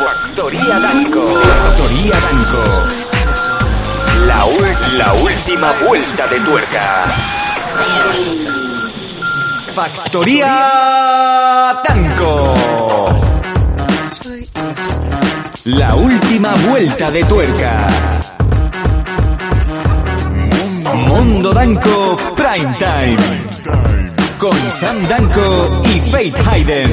Factoría Danco. Factoría Danco. La, la última vuelta de tuerca. Factoría Danco. La última vuelta de tuerca. Mundo Danco Prime Time. Con Sam Danco y Faith Hayden.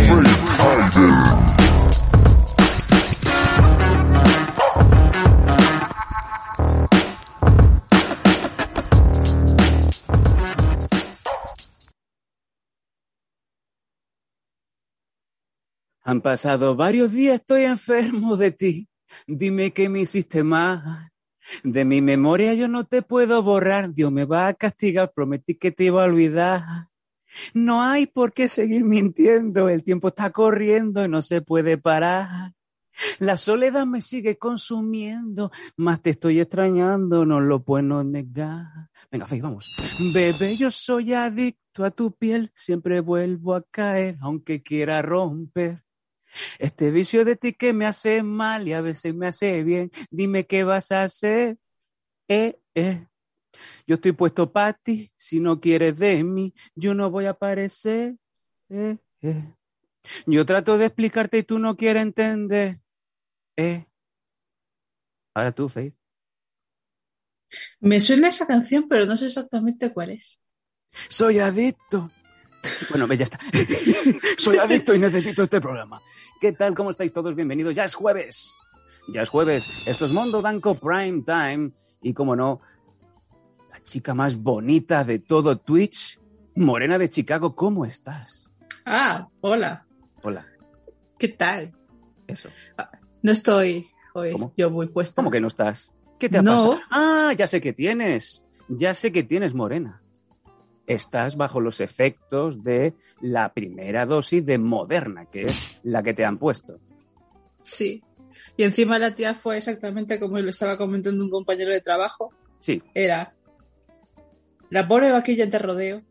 Han pasado varios días, estoy enfermo de ti. Dime qué me hiciste mal. De mi memoria yo no te puedo borrar. Dios me va a castigar. Prometí que te iba a olvidar. No hay por qué seguir mintiendo. El tiempo está corriendo y no se puede parar. La soledad me sigue consumiendo, más te estoy extrañando, no lo puedo negar. Venga, Faith, vamos. Bebé, yo soy adicto a tu piel, siempre vuelvo a caer, aunque quiera romper. Este vicio de ti que me hace mal y a veces me hace bien, dime qué vas a hacer. Eh, eh. Yo estoy puesto para ti, si no quieres de mí, yo no voy a aparecer. Eh, eh. Yo trato de explicarte y tú no quieres entender. Eh. Ahora tú, Faith. Me suena esa canción, pero no sé exactamente cuál es. Soy adicto. Bueno, ve, ya está. Soy adicto y necesito este programa. ¿Qué tal? ¿Cómo estáis todos? Bienvenidos. Ya es jueves. Ya es jueves. Esto es Mondo Danco Prime Time. Y como no, la chica más bonita de todo Twitch, Morena de Chicago, ¿cómo estás? Ah, hola. Hola. ¿Qué tal? Eso. No estoy hoy ¿Cómo? yo muy puesta. ¿Cómo que no estás? ¿Qué te ha No. pasado? Ah, ya sé que tienes. Ya sé que tienes, Morena. Estás bajo los efectos de la primera dosis de Moderna, que es la que te han puesto. Sí. Y encima la tía fue exactamente como lo estaba comentando un compañero de trabajo. Sí. Era la pobre vaquilla de rodeo.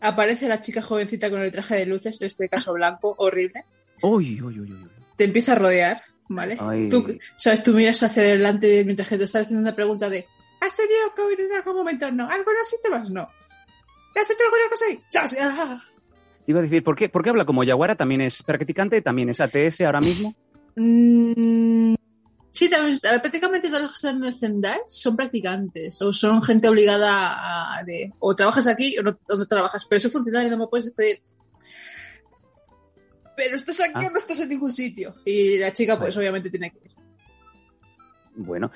Aparece la chica jovencita con el traje de luces, en este caso blanco, horrible. Uy, uy, uy, uy. Te empieza a rodear, ¿vale? Ay. Tú, sabes, tú miras hacia adelante mientras que te está haciendo una pregunta de ¿Has tenido COVID en algún momento? No. ¿Algo de síntomas? No. ¿Te has hecho alguna cosa ahí? ¡Chas! ¡Ah! Iba a decir, ¿por qué, ¿por qué habla como Yaguara? ¿También es practicante? ¿También es ATS ahora mismo? Mm, sí, también, prácticamente todos los que están en el Zendal son practicantes o son gente obligada a... De, o trabajas aquí o no, o no trabajas, pero soy funcionario no me puedes despedir. Pero estás aquí Ah. o no estás en ningún sitio. Y la chica, pues obviamente tiene que ir. Bueno.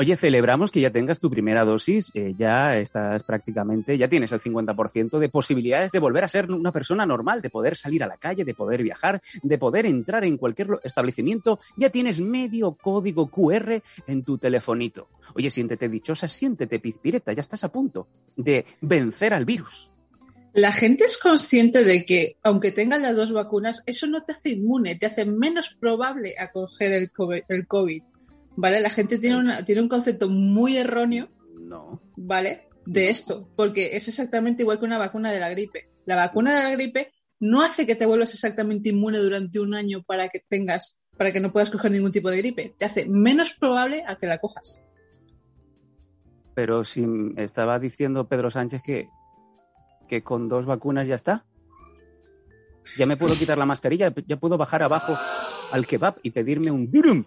Oye, celebramos que ya tengas tu primera dosis, eh, ya estás prácticamente, ya tienes el 50% de posibilidades de volver a ser una persona normal, de poder salir a la calle, de poder viajar, de poder entrar en cualquier establecimiento, ya tienes medio código QR en tu telefonito. Oye, siéntete dichosa, siéntete pizpireta, ya estás a punto de vencer al virus. La gente es consciente de que, aunque tengan las dos vacunas, eso no te hace inmune, te hace menos probable a coger el COVID, ¿Vale? La gente tiene, una, tiene un concepto muy erróneo No. ¿vale? De esto, porque es exactamente igual que una vacuna de la gripe. La vacuna de la gripe no hace que te vuelvas exactamente inmune durante un año para que tengas, para que no puedas coger ningún tipo de gripe. Te hace menos probable a que la cojas. Pero si estaba diciendo Pedro Sánchez que, que con dos vacunas ya está. Ya me puedo quitar la mascarilla, ya puedo bajar abajo al kebab y pedirme un durum.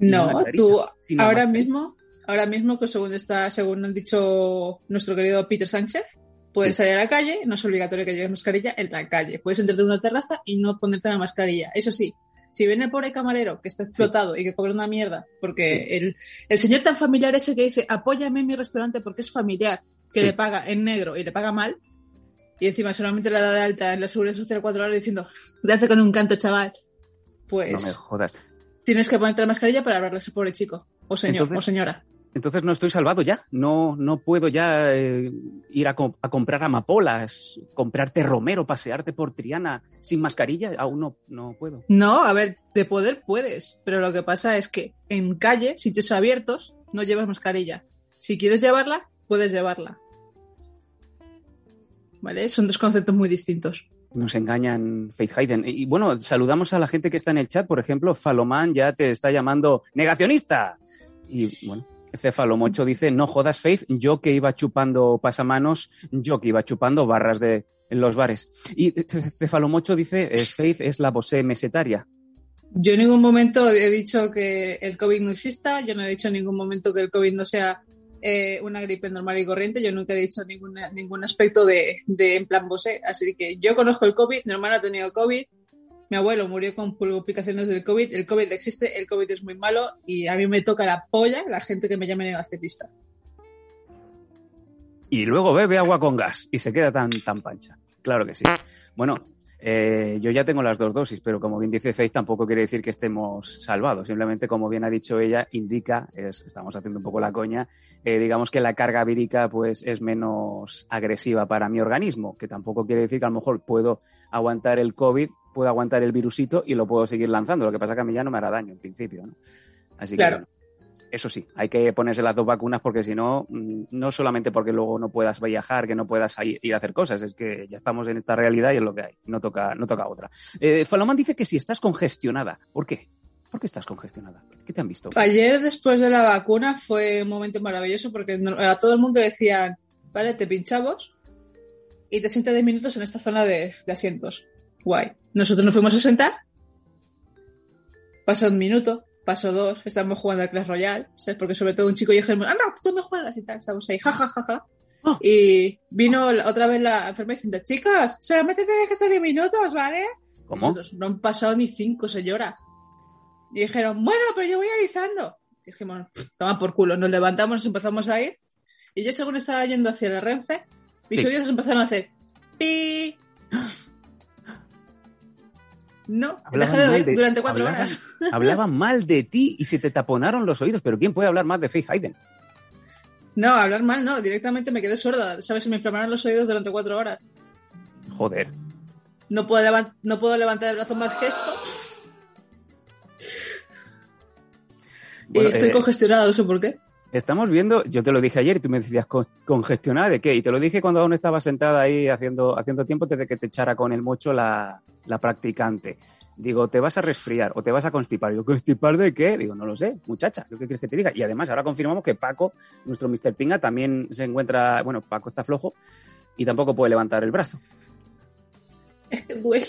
No, tú la ahora mismo, ahora mismo que según está, según han dicho nuestro querido Peter Sánchez, puedes Sí. salir a la calle, no es obligatorio que lleves mascarilla en la calle. Puedes entrar de una terraza y no ponerte la mascarilla. Eso sí, si viene el pobre camarero que está explotado y que cobra una mierda, porque el, el señor tan familiar ese que dice, apóyame en mi restaurante porque es familiar, que le paga en negro y le paga mal, y encima solamente le da de alta en la seguridad social cuatro horas diciendo, gracias con un canto, chaval. Pues No me jodas. Tienes que ponerte la mascarilla para hablarle a ese pobre chico, o señor, Entonces- o señora. Entonces no estoy salvado ya. No, no puedo ya eh, ir a, co- a comprar amapolas, comprarte romero, pasearte por Triana sin mascarilla. Aún no, no puedo. No, a ver, de poder puedes, pero lo que pasa es que en calle, sitios abiertos, no llevas mascarilla. Si quieres llevarla, puedes llevarla. ¿Vale? Son dos conceptos muy distintos. Nos engañan Faith Hayden. Y bueno, saludamos a la gente que está en el chat. Por ejemplo, Falomán ya te está llamando negacionista. Y bueno, Cefalomocho dice, no jodas Faith, yo que iba chupando pasamanos, yo que iba chupando barras de en los bares. Y Cefalomocho dice, eh, Faith es la posee mesetaria. Yo en ningún momento he dicho que el COVID no exista, yo no he dicho en ningún momento que el COVID no sea eh, una gripe normal y corriente, yo nunca he dicho ningún, aspecto de, de en plan Bosé, así que yo conozco el COVID, mi hermano ha tenido COVID, mi abuelo murió con complicaciones del COVID, el COVID existe, el COVID es muy malo y a mí me toca la polla la gente que me llame negacionista. Y luego bebe agua con gas y se queda tan, tan pancha. Claro que sí. Bueno, eh, yo ya tengo las dos dosis, pero como bien dice Faith, tampoco quiere decir que estemos salvados. Simplemente, como bien ha dicho ella, indica, estamos haciendo un poco la coña, eh, digamos que la carga vírica pues, es menos agresiva para mi organismo, que tampoco quiere decir que a lo mejor puedo aguantar el COVID, puedo aguantar el virusito y lo puedo seguir lanzando. Lo que pasa es que a mí ya no me hará daño en principio. ¿no? Así que bueno, eso sí, hay que ponerse las dos vacunas porque si no, mm, no solamente porque luego no puedas viajar, que no puedas ir a hacer cosas, es que ya estamos en esta realidad y es lo que hay, no toca, no toca otra. Eh, Falomán dice que si estás congestionada, ¿por qué? ¿Por qué estás congestionada? ¿Qué te han visto? Ayer, después de la vacuna, fue un momento maravilloso porque a todo el mundo decían, vale, te pinchamos y te sientes 10 minutos en esta zona de, de asientos. Guay. Nosotros nos fuimos a sentar, pasa un minuto, paso dos, estamos jugando al Clash Royale, ¿sabes? Porque sobre todo un chico y yo anda, tú me juegas y tal, estamos ahí, jajajaja. Ja, ja, ja. Oh. Y vino otra vez la enfermera diciendo, chicas, solamente tenéis que estar 10 minutos, ¿vale? ¿Cómo? Nosotros, no han pasado ni 5, señora. Y dijeron, bueno, pero yo voy avisando. Dijimos, toma por culo, nos levantamos, nos empezamos a ir. Y yo según estaba yendo hacia la Renfe, mis sí. oídos empezaron a hacer pi. No, dejé de oír durante cuatro hablaban, horas. Hablaban mal de ti y se te taponaron los oídos, pero ¿quién puede hablar más de Faith Hayden? No, hablar mal no, directamente me quedé sorda, ¿sabes? Me inflamaron los oídos durante cuatro horas. Joder. No puedo, levant no puedo levantar el brazo más gesto. Bueno, y estoy eh, congestionada, no sé por qué. Estamos viendo, yo te lo dije ayer y tú me decías congestionada de qué, y te lo dije cuando aún estaba sentada ahí haciendo, haciendo tiempo desde que te echara con el mocho la, la practicante. Digo, ¿te vas a resfriar o te vas a constipar? Yo, ¿constipar de qué? Digo, no lo sé, muchacha, ¿qué quieres que te diga? Y además, ahora confirmamos que Paco, nuestro Mr. Pinga, también se encuentra, bueno, Paco está flojo y tampoco puede levantar el brazo. Es que duele.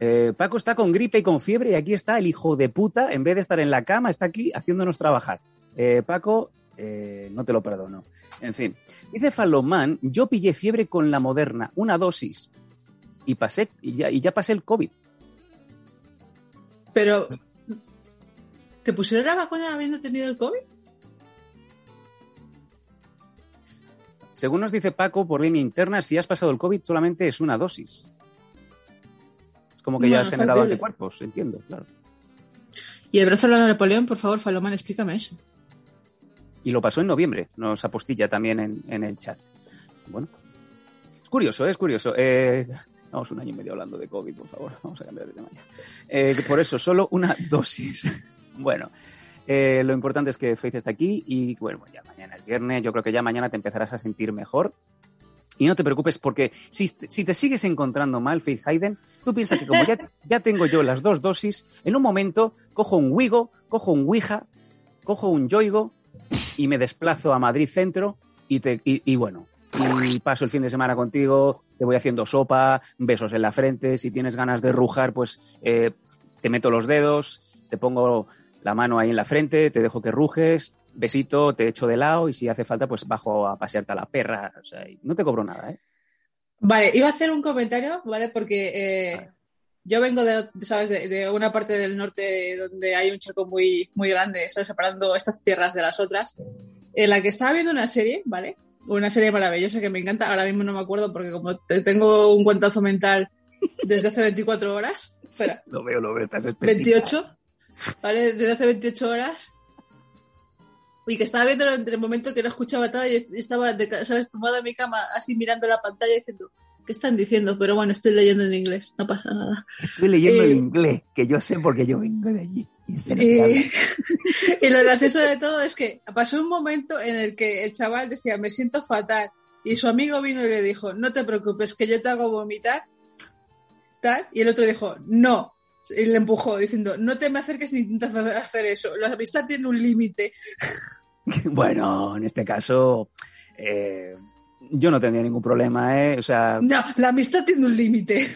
Eh, Paco está con gripe y con fiebre y aquí está el hijo de puta, en vez de estar en la cama, está aquí haciéndonos trabajar. Eh, Paco, eh, no te lo perdono. En fin, dice Falomán, yo pillé fiebre con la moderna, una dosis, y pasé, y ya, y ya pasé el COVID. Pero, ¿te pusieron la vacuna habiendo tenido el COVID? Según nos dice Paco, por línea interna, si has pasado el COVID solamente es una dosis como que no, ya has generado factible. anticuerpos, entiendo, claro. Y el brazo de Napoleón, por favor, Falomán, explícame eso. Y lo pasó en noviembre, nos apostilla también en, en el chat. Bueno, es curioso, ¿eh? es curioso. Eh, vamos un año y medio hablando de COVID, por favor, vamos a cambiar de tema ya. Eh, por eso, solo una dosis. bueno, eh, lo importante es que Faith está aquí y bueno, ya mañana es viernes, yo creo que ya mañana te empezarás a sentir mejor y no te preocupes porque si, si, te sigues encontrando mal, Faith Hayden, tú piensas que como ya, ya, tengo yo las dos dosis, en un momento cojo un Wigo, cojo un Ouija, cojo un Yoigo y me desplazo a Madrid Centro y, te, y, y, bueno, y paso el fin de semana contigo, te voy haciendo sopa, besos en la frente, si tienes ganas de rujar, pues eh, te meto los dedos, te pongo la mano ahí en la frente, te dejo que rujes, besito, te echo de lado y si hace falta, pues bajo a pasearte a la perra. O sea, no te cobro nada, ¿eh? Vale, iba a hacer un comentario, ¿vale? Porque eh, vale. yo vengo de, ¿sabes? De, de, una parte del norte donde hay un charco muy, muy grande, ¿sabes? Separando estas tierras de las otras, en la que estaba viendo una serie, ¿vale? Una serie maravillosa que me encanta, ahora mismo no me acuerdo porque como tengo un cuentazo mental desde hace 24 horas. Espera. Sí, lo veo, lo veo, estás 28, ¿vale? Desde hace 28 horas y que estaba viendo en el momento que no escuchaba todo y estaba, de, ¿sabes?, tumbada en mi cama, así mirando la pantalla diciendo, ¿qué están diciendo? Pero bueno, estoy leyendo en inglés, no pasa nada. Estoy leyendo eh, en inglés, que yo sé porque yo vengo de allí. Y, y, y lo gracioso de todo es que pasó un momento en el que el chaval decía, me siento fatal. y su amigo vino y le dijo, no te preocupes, que yo te hago vomitar, tal, y el otro dijo, no, y le empujó diciendo, no te me acerques ni intentas hacer eso, la amistad tiene un límite. Bueno, en este caso, eh, yo no tendría ningún problema, ¿eh? O sea, No, la amistad tiene un límite.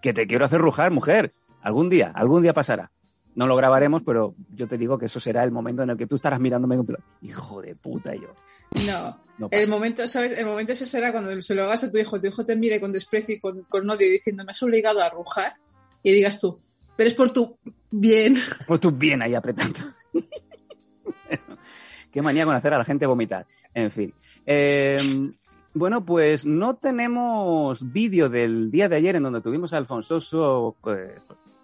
que te quiero hacer rujar, mujer. Algún día, algún día pasará. No lo grabaremos, pero yo te digo que eso será el momento en el que tú estarás mirándome plan, hijo de puta, y yo. No, No el momento, ¿sabes? El momento ese será cuando se lo hagas a tu hijo, tu hijo te mire con desprecio y con, con odio diciendo, me has obligado a rujar, y digas tú, pero es por tu bien. Pues tú bien ahí apretando. Qué manía con hacer a la gente vomitar. En fin. Eh, bueno, pues no tenemos vídeo del día de ayer en donde tuvimos a Alfonso eh,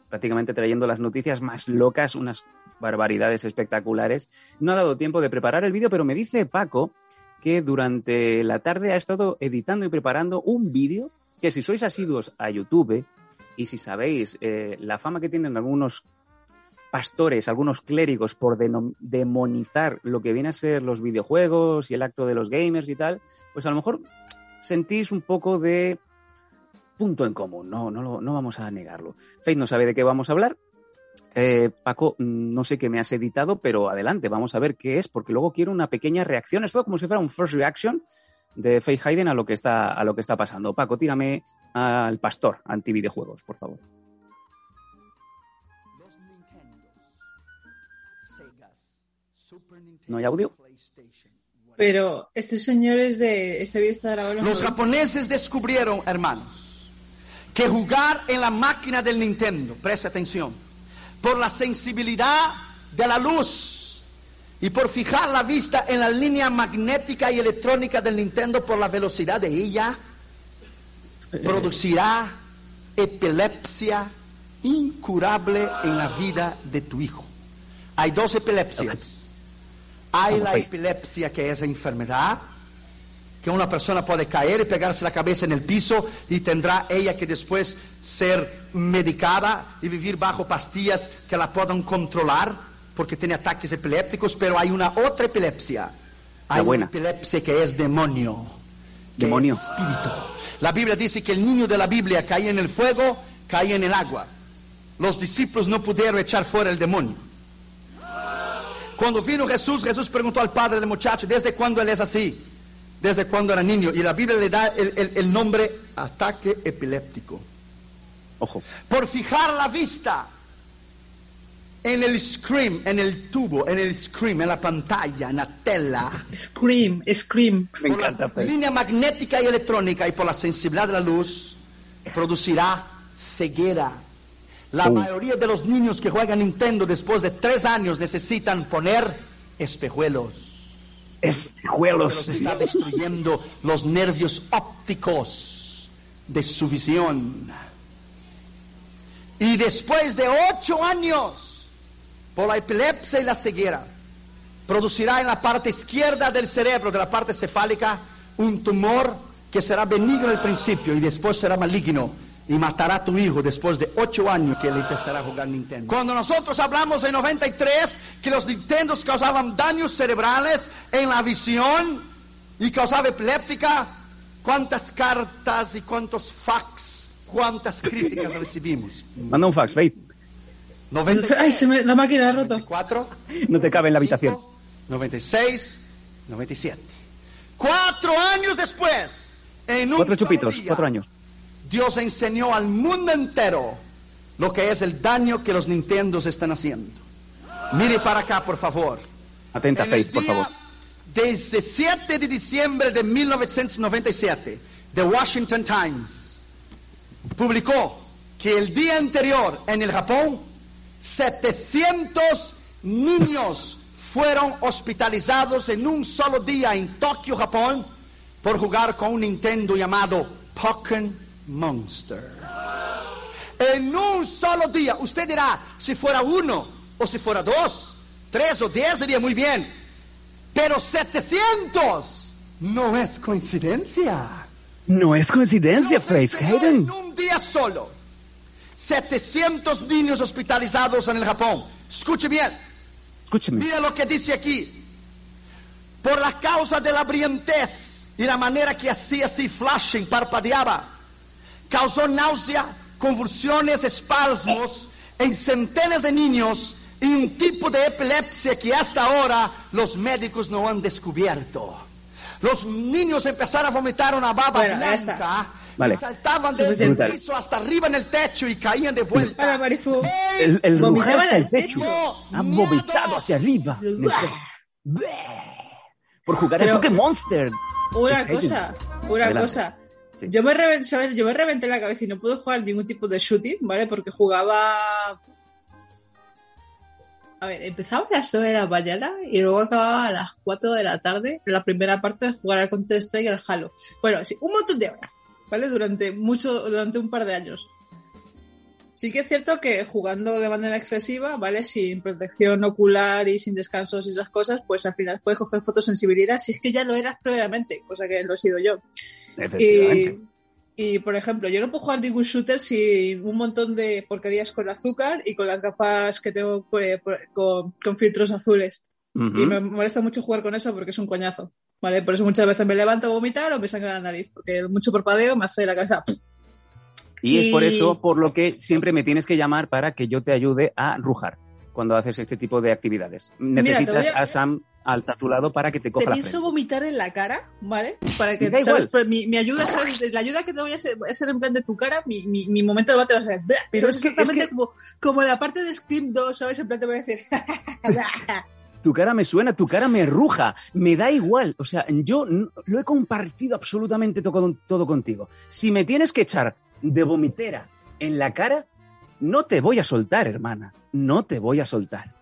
prácticamente trayendo las noticias más locas, unas barbaridades espectaculares. No ha dado tiempo de preparar el vídeo, pero me dice Paco que durante la tarde ha estado editando y preparando un vídeo que si sois asiduos a YouTube y si sabéis eh, la fama que tienen algunos pastores, algunos clérigos por demonizar lo que viene a ser los videojuegos y el acto de los gamers y tal, pues a lo mejor sentís un poco de punto en común, no, no, no vamos a negarlo. Faith no sabe de qué vamos a hablar. Eh, Paco, mm, no sé qué me has editado, pero adelante, vamos a ver qué es, porque luego quiero una pequeña reacción. Es todo como si fuera un first reaction de Faith Hayden a lo que está, a lo que está pasando. Paco, tírame al pastor anti videojuegos, por favor. ¿No hay audio? Pero este señor es de, este vídeo está grabado en los Los japoneses descubrieron, hermanos, que jugar en la máquina del Nintendo, preste atención, por la sensibilidad de la luz y por fijar la vista en la línea magnética y electrónica del Nintendo por la velocidad de ella, producirá epilepsia incurable en la vida de tu hijo. Hay dos epilepsias. Hay la epilepsia que es enfermedad, que una persona puede caer y pegarse la cabeza en el piso y tendrá ella que después ser medicada y vivir bajo pastillas que la puedan controlar porque tiene ataques epilépticos, pero hay una otra epilepsia. Hay buena. una epilepsia que es demonio. que Demonio. es espíritu. La Biblia dice que el niño de la Biblia caía en el fuego, caía en el agua. Los discípulos no pudieron echar fuera el demonio. Cuando vino Jesús, Jesús preguntó al padre del muchacho, ¿desde cuándo él es así? Desde cuando era niño. Y la Biblia le da el, el- el nombre ataque epiléptico. Ojo. Por fijar la vista en el screen, en el tubo, en el screen, en la pantalla, en la tela. Scream, Scream. Me por encanta, la Faith. línea magnética y electrónica y por la sensibilidad de la luz, producirá ceguera. La Uh. mayoría de los niños que juegan Nintendo después de tres años necesitan poner espejuelos. Espejuelos. Está destruyendo los nervios ópticos de su visión. Y después de ocho años, por la epilepsia y la ceguera, producirá en la parte izquierda del cerebro, de la parte cefálica, un tumor que será benigno al principio y después será maligno y matará a tu hijo después de ocho años que él empezará a jugar Nintendo. Cuando nosotros hablamos en 93 que los Nintendos causaban daños cerebrales en la visión y causaba epiléptica, ¿cuántas cartas y cuántos fax, cuántas críticas recibimos? Manda un fax, Faith. 93, Ay, se me, la máquina ha roto. 94, No te cabe en la habitación. 96, 97. Cuatro años después, en un Cuatro chupitos, día, cuatro años. Dios enseñó al mundo entero lo que es el daño que los Nintendos están haciendo. Mire para acá, por favor. Atenta, En Faith, el por favor. 17 de diciembre de 1997, The Washington Times publicó que el día anterior en el Japón, 700 niños fueron hospitalizados en un solo día en Tokio, Japón, por jugar con un Nintendo llamado Pokémon Monster. En un solo día, usted dirá, si fuera uno, o si fuera dos, tres o diez, diría muy bien. Pero 700 no es coincidencia. No es coincidencia, enseñó Hayden. En un día solo, 700 niños hospitalizados en el Japón. Escuche bien, Escúcheme. mira lo que dice aquí. por la causa de la brillantez y la manera que hacía así flashing, parpadeaba, causó náusea, convulsiones, espasmos en centenas de niños y un tipo de epilepsia que hasta ahora los médicos no han descubierto. Los niños empezaron a vomitar una baba Bueno, blanca. Vale. y saltaban desde el piso hasta arriba en el techo y caían de vuelta. Para Marifu. El, el hasta en el techo. techo. Miedo. vomitado hacia arriba. Por jugar Pero- a Pokémon Monster. Una Exciting. cosa, una Adelante. cosa. Yo me, reventé, yo la cabeza y no puedo jugar ningún tipo de shooting, ¿vale? Porque jugaba. A ver, empezaba a las 9 de la mañana y luego acababa a las 4 de la tarde la primera parte de jugar al Counter Strike y al Halo. Bueno, sí, un montón de horas, ¿vale? Durante mucho, durante un par de años. Sí que es cierto que jugando de manera excesiva, ¿vale? Sin protección ocular y sin descansos y esas cosas, pues al final puedes coger fotosensibilidad si es que ya lo eras previamente, cosa que lo he sido yo. Efectivamente. Y, y, por ejemplo, yo no puedo jugar ningún shooter sin un montón de porquerías con azúcar y con las gafas que tengo pues, con, con filtros azules. Y me molesta mucho jugar con eso porque es un coñazo. ¿Vale? Por eso muchas veces me levanto a vomitar o me sangra la nariz, porque mucho parpadeo me hace la cabeza. Y es por eso por lo que siempre me tienes que llamar para que yo te ayude a rujar cuando haces este tipo de actividades. Mira, Necesitas te voy a- a... Sam al para que te Te coja la pienso vomitar en la cara, ¿vale? Para que, ¿sabes? igual. Pues mi, mi ayuda, ¿sabes? La ayuda que te voy a hacer, en plan de tu cara, mi, mi, mi momento de bate va a ser. Pero es exactamente que- como, como la parte de Scream 2, ¿sabes? En plan te voy a decir. Tu cara me suena, tu cara me ruja, me da igual. O sea, yo lo he compartido absolutamente todo, todo contigo. Si me tienes que echar de vomitera en la cara, no te voy a soltar, hermana. No te voy a soltar.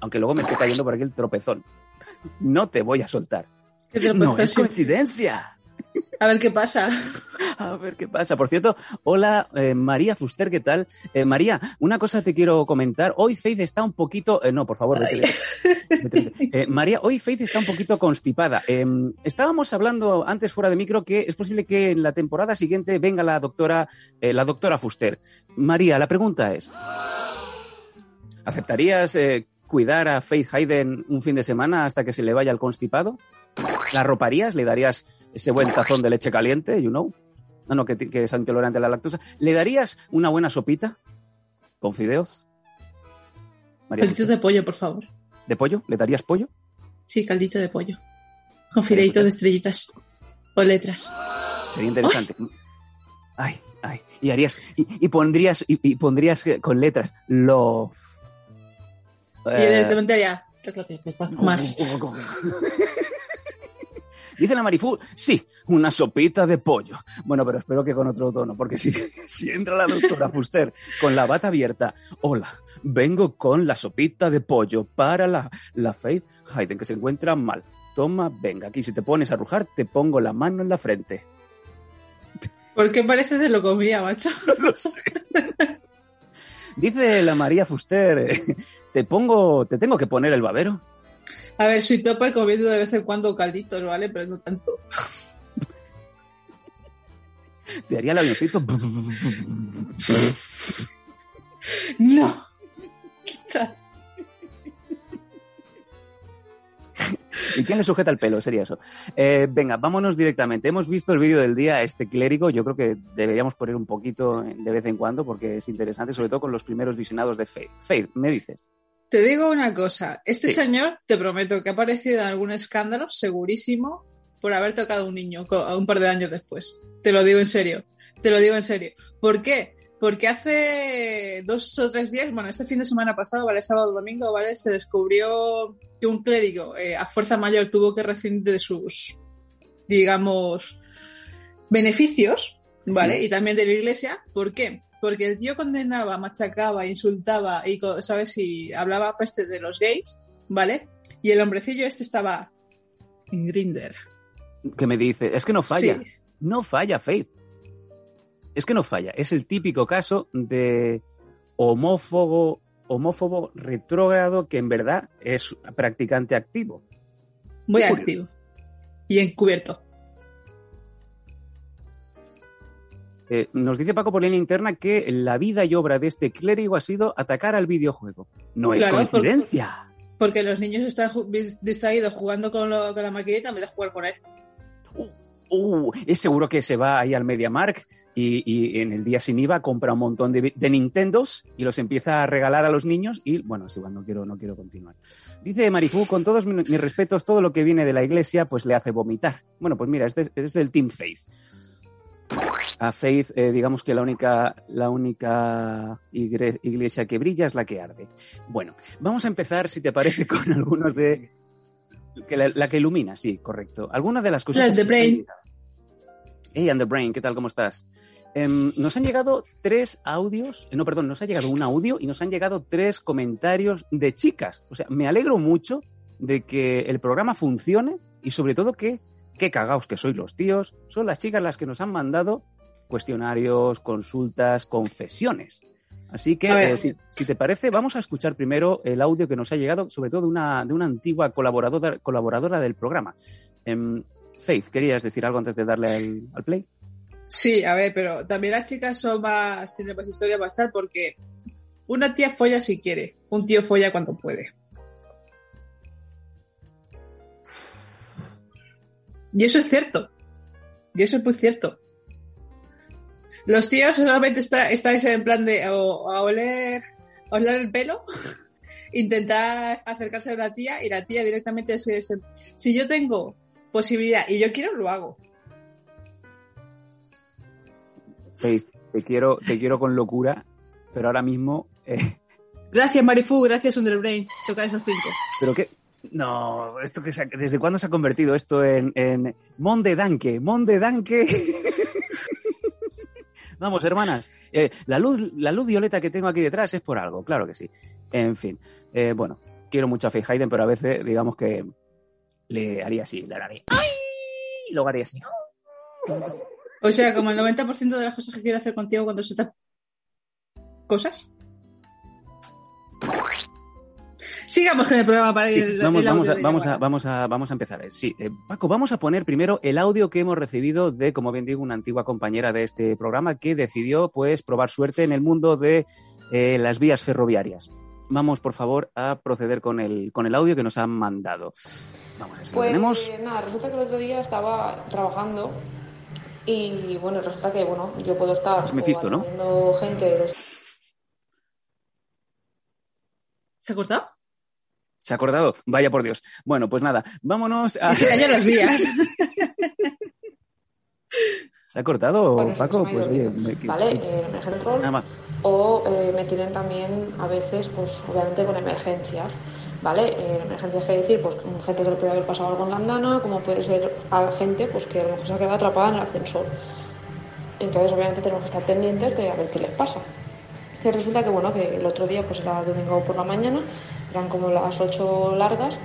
Aunque luego me esté cayendo por aquí el tropezón. No te voy a soltar. No es coincidencia. A ver qué pasa. A ver qué pasa. Por cierto, hola eh, María Fuster, ¿qué tal? Eh, María, una cosa te quiero comentar. Hoy Faith está un poquito. eh, no, por favor, vete, María, hoy Faith está un poquito constipada. Estábamos hablando antes fuera de micro que es posible que en la temporada siguiente venga la doctora, la doctora Fuster. María, la pregunta es: ¿aceptarías cuidar a Faith Hayden un fin de semana hasta que se le vaya el constipado? ¿La roparías? ¿Le darías ese buen tazón de leche caliente, you know? No, no, que, que es intolerante a la lactosa. ¿Le darías una buena sopita? ¿Con fideos? María Caldito de pollo, por favor. ¿De pollo? ¿Le darías pollo? Sí, caldito de pollo. Con fideitos de estrellitas. O letras. Sería interesante. Ay, ay. Y harías, y, y pondrías, y, y pondrías eh, con letras love. Y Eh, directamente haría. Más. Dice la Marifú, sí, una sopita de pollo. Bueno, pero espero que con otro tono, porque si, si entra la doctora Fuster con la bata abierta, hola, vengo con la sopita de pollo para la, la Faith Hayden, que se encuentra mal. Toma, venga, aquí si te pones a rujar, te pongo la mano en la frente. ¿Por qué parece de lo comía, macho? No lo sé. Dice la María Fuster, te pongo, te tengo que poner el babero. A ver, soy topa comiendo de vez en cuando calditos, ¿vale? Pero no tanto. Te haría el avioncito. No. Quita. ¿Y quién le sujeta el pelo? Sería eso. Eh, venga, vámonos directamente. Hemos visto el vídeo del día, este clérigo. Yo creo que deberíamos poner un poquito de vez en cuando porque es interesante, sobre todo con los primeros visionados de Faith. Faith, me dices. Te digo una cosa. Este Sí. señor, te prometo que ha aparecido en algún escándalo, segurísimo, por haber tocado a un niño un par de años después. Te lo digo en serio. Te lo digo en serio. ¿Por qué? Porque hace dos o tres días, bueno, este fin de semana pasado, ¿vale? Sábado domingo, ¿vale? Se descubrió que un clérigo eh, a fuerza mayor tuvo que rescindir de sus, digamos, beneficios, ¿vale? Sí. Y también de la iglesia. ¿Por qué? Porque el tío condenaba, machacaba, insultaba y, ¿sabes? Y hablaba pestes de los gays, ¿vale? Y el hombrecillo este estaba en Grinder. Que me dice, es que no falla. Sí. No falla, Faith. Es que no falla. Es el típico caso de homófobo, homófobo retrógrado que en verdad es practicante activo. Muy activo. Y encubierto. Eh, nos dice Paco por línea interna que la vida y obra de este clérigo ha sido atacar al videojuego. No es coincidencia. Porque los niños están distraídos jugando con, lo- con la maquinita en vez de jugar con él. Uh, es seguro que se va ahí al MediaMark y, y en el día sin IVA compra un montón de, de Nintendos y los empieza a regalar a los niños y, bueno, es igual, no quiero, no quiero continuar. Dice Marifú, con todos mi- mis respetos, todo lo que viene de la iglesia pues le hace vomitar. Bueno, pues mira, es, de- es del Team Faith. A Faith, eh, digamos que la única, la única iglesia que brilla es la que arde. Bueno, vamos a empezar, si te parece, con algunos de... Que la, la que ilumina, sí, correcto. Algunas de las cosas... De Brain. Hey, and the Brain, ¿qué tal? ¿Cómo estás? Em, nos han llegado tres audios, eh, no, perdón, nos ha llegado un audio y nos han llegado tres comentarios de chicas. O sea, me alegro mucho de que el programa funcione y sobre todo que, qué cagaos que sois los tíos, son las chicas las que nos han mandado cuestionarios, consultas, confesiones. Así que, eh, si, si te parece, vamos a escuchar primero el audio que nos ha llegado, sobre todo de una, de una antigua colaboradora, colaboradora del programa. Em, Faith, ¿querías decir algo antes de darle al, al play? Sí, a ver, pero también las chicas son más, tienen más historia para estar porque una tía folla si quiere, un tío folla cuando puede. Y eso es cierto. Y eso es muy cierto. Los tíos solamente está, estáis en plan de o, a oler, oler el pelo, intentar acercarse a una tía y la tía directamente es, es- si yo tengo posibilidad y yo quiero, lo hago. Te quiero, te quiero con locura, pero ahora mismo, eh, Gracias, Marifu, gracias, Underbrain. Choca esos cinco. pero qué, no, esto que se ¿desde cuándo se ha convertido esto en, Monde Danke? Monde Danke. Vamos, hermanas, eh, la luz, la luz violeta que tengo aquí detrás es por algo, claro que sí. En fin, eh, bueno, quiero mucho a Faith Hayden, pero a veces, digamos que le haría así, le haría ¡ay! luego haría así. O sea, como el 90% de las cosas que quiero hacer contigo cuando sueltas cosas. Sigamos con el programa para Sí, ir vamos, el vamos, a, vamos, a, vamos, a, vamos a empezar. Eh, Sí, eh, Paco, vamos a poner primero el audio que hemos recibido de, como bien digo, una antigua compañera de este programa que decidió pues probar suerte en el mundo de eh, las vías ferroviarias. Vamos, por favor, a proceder con el, con el audio que nos han mandado. Vamos a ver si lo Pues tenemos. nada, resulta que el otro día estaba trabajando y bueno, resulta que bueno, yo puedo estar Es Mephisto, ¿no? atendiendo gente de ¿Se ha cortado? ¿Se ha acordado? Vaya por Dios. Bueno, pues nada, vámonos a... Y se cayó las vías. ¿Se ha cortado, Bueno, Paco? Pues oye, bien. me- que- ¿vale? Eh, emergent roll. nada más. o eh, me tienen también a veces, pues obviamente con emergencias, ¿vale? Eh, emergencias que decir, pues con gente que le puede haber pasado algo en la andana, como puede ser a gente pues que a lo mejor se ha quedado atrapada en el ascensor. Entonces obviamente tenemos que estar pendientes de a ver qué les pasa. Y resulta que bueno, que el otro día pues era domingo por la mañana, eran como las 8 largas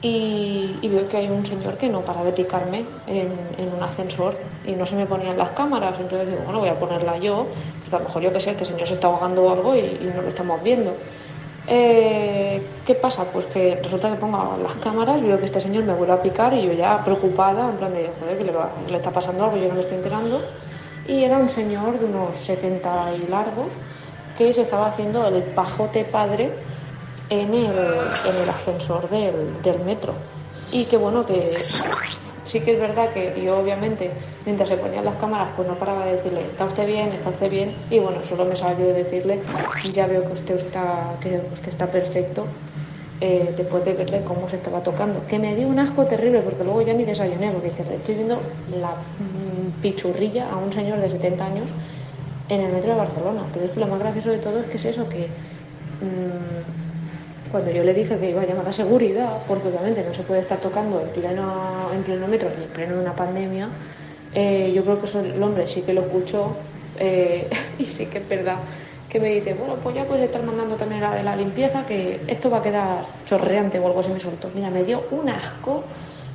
y, y veo que hay un señor que no para de picarme en, en un ascensor y no se me ponían las cámaras. Entonces digo, bueno, voy a ponerla yo, porque a lo mejor yo que sé, este señor se está ahogando o algo y, y no lo estamos viendo. Eh, ¿Qué pasa? Pues que resulta que pongo las cámaras, veo que este señor me vuelve a picar y yo ya preocupada, en plan de, joder, que le, va- le está pasando algo, yo no me estoy enterando. Y era un señor de unos 70 y largos que se estaba haciendo el pajote padre en el, en el ascensor del, del metro. Y que bueno, que sí que es verdad que yo obviamente mientras se ponían las cámaras pues no paraba de decirle, está usted bien, está usted bien. Y bueno, solo me salió decirle, ya veo que usted está, que usted está perfecto. eh, después de verle cómo se estaba tocando, que me dio un asco terrible porque luego ya ni desayuné, porque dice, estoy viendo la mm, pichurrilla a un señor de 70 años en el metro de Barcelona. Pero es que lo más gracioso de todo es que es eso, que mm, cuando yo le dije que iba a llamar a seguridad, porque obviamente no se puede estar tocando en pleno, en pleno metro ni en pleno de una pandemia, eh, yo creo que eso el hombre sí que lo escuchó eh, y sí que es verdad que me dice, bueno, pues ya puedes estar mandando también la de la limpieza, que esto va a quedar chorreante o algo así me soltó. Mira, me dio un asco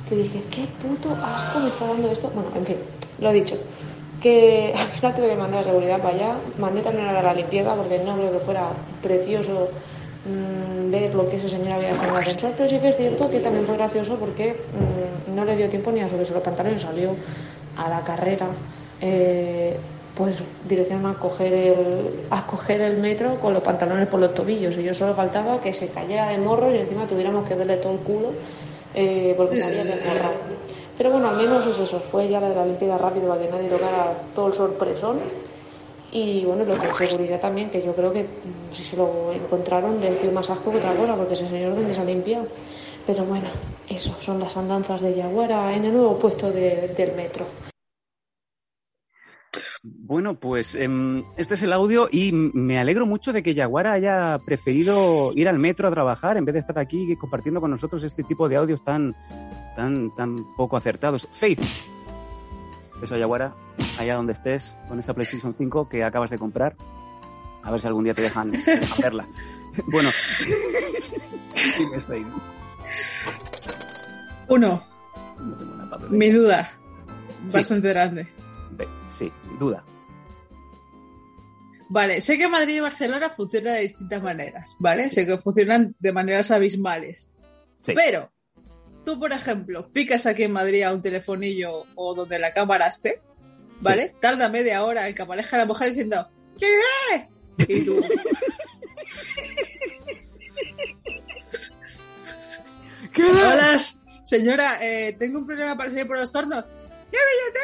que dije, qué puto asco me está dando esto. Bueno, en fin, lo dicho. Que al final tuve que mandar a seguridad para allá. Mandé también a la de la limpieza porque no creo que fuera precioso mm, ver lo que ese señor había hecho en el ascensor. Pero sí que es cierto que también fue gracioso porque mm, no le dio tiempo ni a subirse los pantalones. Salió a la carrera. eh, pues dirección a coger el, metro con los pantalones por los tobillos. Y yo solo faltaba que se cayera de morro y encima tuviéramos que verle todo el culo eh, porque me había que morrar. Pero bueno, al menos es eso, fue ya la de la limpieza rápido para que nadie tocara todo el sorpresón. Y bueno, lo de seguridad también, que yo creo que mm, si se lo encontraron del tío más asco que otra cosa, porque ese señor donde se ha limpiado. Pero bueno, eso son las andanzas de Yaguara en el nuevo puesto de- del metro. Bueno, pues em, este es el audio y me alegro mucho de que Yaguara haya preferido ir al metro a trabajar en vez de estar aquí compartiendo con nosotros este tipo de audios tan, tan, tan poco acertados. Faith. Eso, Yaguara, allá donde estés, con esa PlayStation 5 que acabas de comprar. A ver si algún día te dejan, verla. Bueno. Uno, No tengo una mi duda. Sí. Bastante grande. Sí, duda. Vale, sé que Madrid y Barcelona funcionan de distintas maneras, ¿vale? Sé que funcionan de maneras abismales. Sí. Pero, tú, por ejemplo, picas aquí en Madrid a un telefonillo o donde la cámara esté, ¿vale? Tarda media hora en que aparezca la mujer diciendo ¿Quién es? Y tú, hola, señora, eh, tengo un problema para salir por los tornos. ¿Qué billete?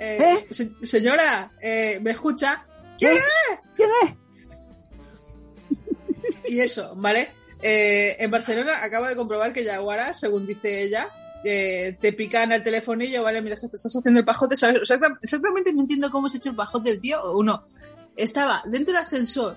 Eh, ¿Eh? se- señora, eh, ¿me escucha? ¿Quién es? Y eso, ¿vale? Eh, en Barcelona acabo de comprobar que Yaguara, según dice ella, eh, te pican el telefonillo, ¿vale? Que te estás haciendo el pajote, ¿sabes? Exacta- Exactamente no entiendo cómo se ha hecho el pajote el tío. Uno, estaba dentro del ascensor,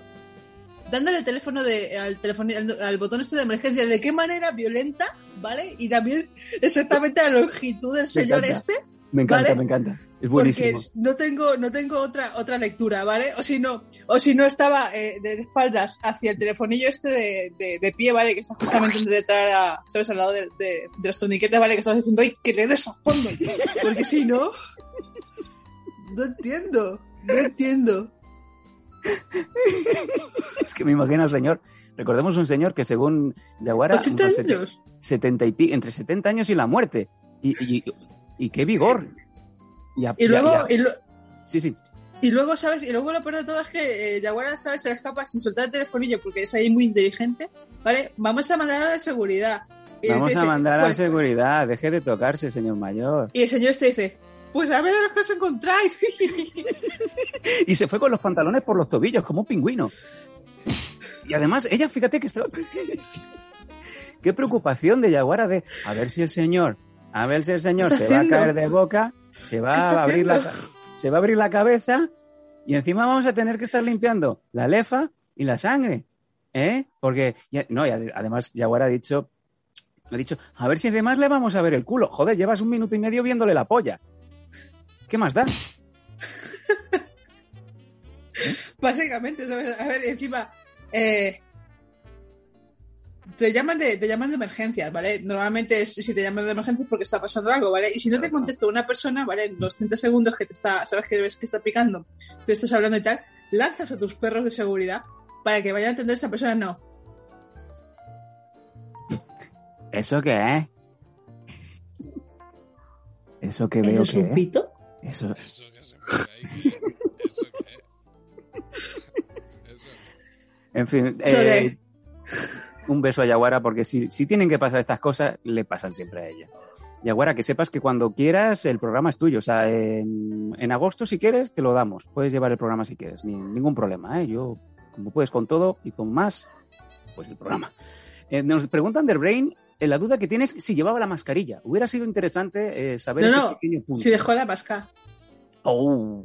dándole el teléfono de, al, teléfono, al, al botón este de emergencia, ¿de qué manera violenta? ¿Vale? Y también exactamente la longitud del señor este. Me encanta, ¿Vale? me encanta. Es Porque buenísimo. no tengo, no tengo otra, otra lectura, ¿vale? O si no, o si no estaba eh, de espaldas hacia el telefonillo este de, de, de pie, ¿vale? Que está justamente detrás, a- ¿sabes? Al lado de, los torniquetes, ¿vale? Que estás diciendo, ¡ay, que le des a fondo! Porque si no, no entiendo, no entiendo. Es que me imagino al señor. Recordemos un señor que según Yaguara... 80 unos años. 70 y entre 70 años y la muerte. Y, y, y qué vigor. Ya- Y luego, ya- y, lo- Sí, sí. y luego, ¿sabes? Y luego lo peor de todo es que eh, Yaguara, ¿sabes? Se le escapa sin soltar el telefonillo porque es ahí muy inteligente, ¿vale? Vamos a mandar a la de seguridad. Y Vamos a mandar a pues, seguridad. Deje de tocarse, señor mayor. Y el señor este dice, pues a ver a los que os encontráis. Y se fue con los pantalones por los tobillos, como un pingüino. Y además, ella, fíjate que estaba... Qué preocupación de Yaguara de... A ver si el señor... A ver si el señor ¿Qué se va a caer de boca, se va ¿Qué está a abrir la, haciendo? se va a abrir la cabeza y encima vamos a tener que estar limpiando la lefa y la sangre. ¿Eh? Porque, ya- no, y además Yaguara ha dicho, ha dicho, a ver si además le vamos a ver el culo. Joder, llevas un minuto y medio viéndole la polla. ¿Qué más da? Básicamente, ¿sabes? A ver, encima, eh, te llaman de, te llaman de emergencias, ¿vale? Normalmente es- si te llaman de emergencias es porque está pasando algo, ¿vale? Y si no te contesta una persona, ¿vale? En los 30 segundos que te está, sabes que ves que está picando, te estás hablando y tal, lanzas a tus perros de seguridad para que vayan a atender a esta persona, no. ¿Eso qué es? ¿Eso que veo que es? pito? Eso, Eso que se ve ahí. Eso que. Eso. en fin, ¿Eso eh, un beso a Yaguara porque si, si tienen que pasar estas cosas, le pasan siempre a ella. Yaguara, que sepas que cuando quieras el programa es tuyo. O sea, en, en agosto si quieres te lo damos. Puedes llevar el programa si quieres, ni, ningún problema. ¿eh? Yo, como puedes con todo y con más, pues el programa. Eh, nos preguntan del Brain eh, la duda que tienes si llevaba la mascarilla. Hubiera sido interesante eh, saber No, ese no, pequeño punto. Si dejó la masca. Oh.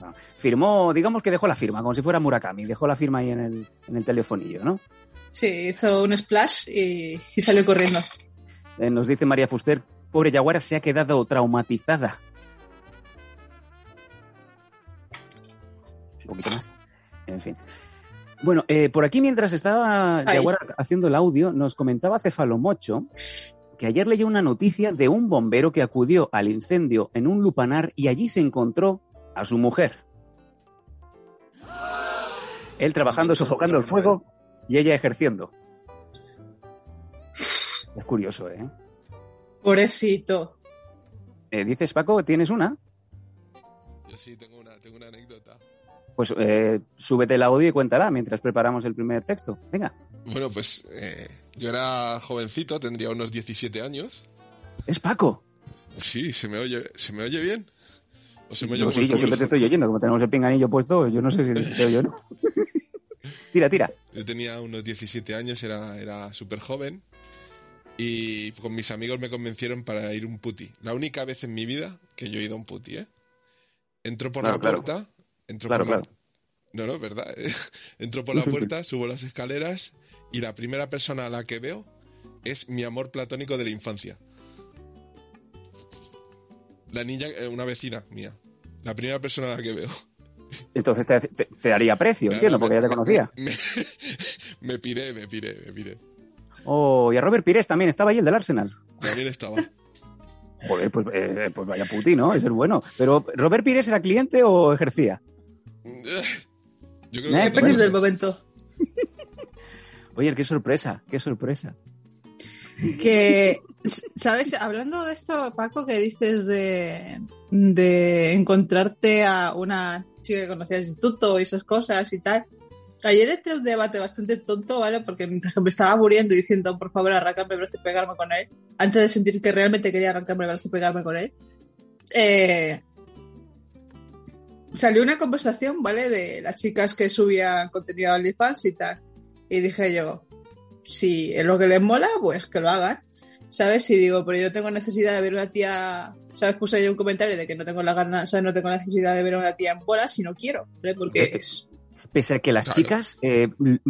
Bueno. Firmó, digamos que dejó la firma, como si fuera Murakami, dejó la firma ahí en el, en el telefonillo, ¿no? Sí, hizo un splash y, y salió corriendo. Eh, nos dice María Fuster, pobre Yaguara se ha quedado traumatizada. Un poquito más. En fin. Bueno, eh, por aquí mientras estaba. Yaguara haciendo el audio, nos comentaba Cefalomocho que ayer leyó una noticia de un bombero que acudió al incendio en un lupanar y allí se encontró a su mujer. Él trabajando sofocando el fuego y ella ejerciendo. Es curioso, ¿eh? Pobrecito. Eh, dices, Paco, ¿tienes una? sí, tengo una, tengo una anécdota. Pues eh, súbete el audio y cuéntala mientras preparamos el primer texto. Venga. Bueno, pues eh, yo era jovencito, tendría unos 17 años. Es Paco. Sí, ¿se me oye, ¿se me oye bien? ¿O se me oye Yo, como sí, yo siempre te estoy oyendo. Como tenemos el pinganillo puesto, yo no sé si te oyo o no. tira, tira. Yo tenía unos 17 años, era, era súper joven. Y con mis amigos me convencieron para ir un puti. La única vez en mi vida que yo he ido a un puti, ¿eh? Entro por Claro, la claro. puerta. Entro Claro, por la- claro. No, no, es verdad. ¿eh? Entro por la puerta, subo las escaleras y la primera persona a la que veo es mi amor platónico de la infancia. La niña, eh, una vecina mía. La primera persona a la que veo. Entonces te, te- te daría precio, entiendo, porque ya te conocía. Me, me piré, me piré, me piré. Oh, y a Robert Pires también, estaba ahí el del Arsenal. También estaba. Joder, pues, eh, pues vaya puti, ¿no? Ese es bueno. Pero, ¿Robert Pires era cliente o ejercía? Yo creo Eh, que Depende no- del momento. Oye, qué sorpresa, qué sorpresa. Que, ¿sabes? Hablando de esto, Paco, que dices de, de encontrarte a una chica que conocías instituto y esas cosas y tal. Ayer entré un debate bastante tonto, ¿vale? Porque mientras que me estaba muriendo y diciendo, por favor, arrancarme el brazo y pegarme con él, antes de sentir que realmente quería arrancarme el brazo y pegarme con él, eh, salió una conversación, ¿vale? De las chicas que subían contenido a OnlyFans y tal. Y dije yo, si es lo que les mola, pues que lo hagan. ¿Sabes? Y digo, pero yo tengo necesidad de ver una tía. ¿Sabes? Puse yo un comentario de que no tengo la gana, ¿sabes? No tengo necesidad de ver a una tía en bola si no quiero, ¿vale? Porque Eh, es. Pese a que las Claro. chicas eh,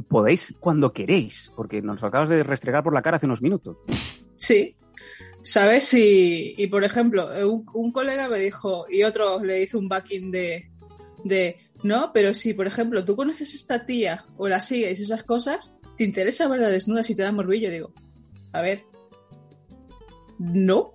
podéis cuando queréis, porque nos lo acabas de restregar por la cara hace unos minutos. Sí. ¿Sabes? Y, y, por ejemplo, eh, un, un colega me dijo, y otro le hizo un backing de, de, no, pero si, por ejemplo, tú conoces a esta tía o la sigues esas cosas, ¿te interesa verla desnuda si te da morbillo? Digo, a ver, no.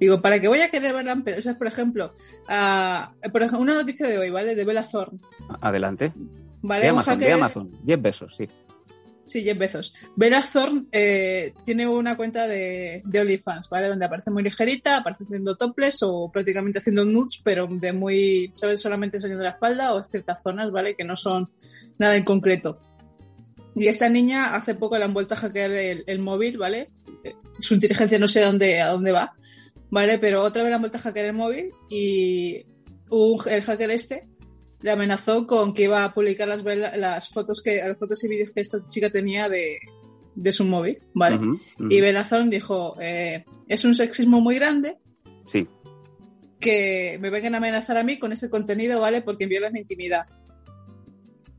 Digo, ¿para qué voy a querer verla en pedo? O sea, por ejemplo, por ejemplo, una noticia de hoy, ¿vale? De Bella Thorne, Adelante. ¿vale? De Amazon, de Amazon. Jeff Bezos, sí. Sí, Jeff Bezos. Bella Thorne eh, tiene una cuenta de, de OnlyFans, ¿vale? Donde aparece muy ligerita, aparece haciendo topless o prácticamente haciendo nudes, pero de muy, ¿sabes? Solamente enseñando la espalda o ciertas zonas, ¿vale? Que no son nada en concreto. Y esta niña hace poco le han vuelto a hackear el, el móvil, ¿vale? Su inteligencia no sé dónde, a dónde va, ¿vale? Pero otra vez le han vuelto a hackear el móvil y un- el hacker este le amenazó con que iba a publicar las, fotos que las fotos y vídeos que esta chica tenía de, de su móvil, ¿vale? Ujú, ujú. Y Bella Thorne dijo, eh, es un sexismo muy grande Sí. que me vengan a amenazar a mí con ese contenido, ¿vale? Porque violas mi intimidad.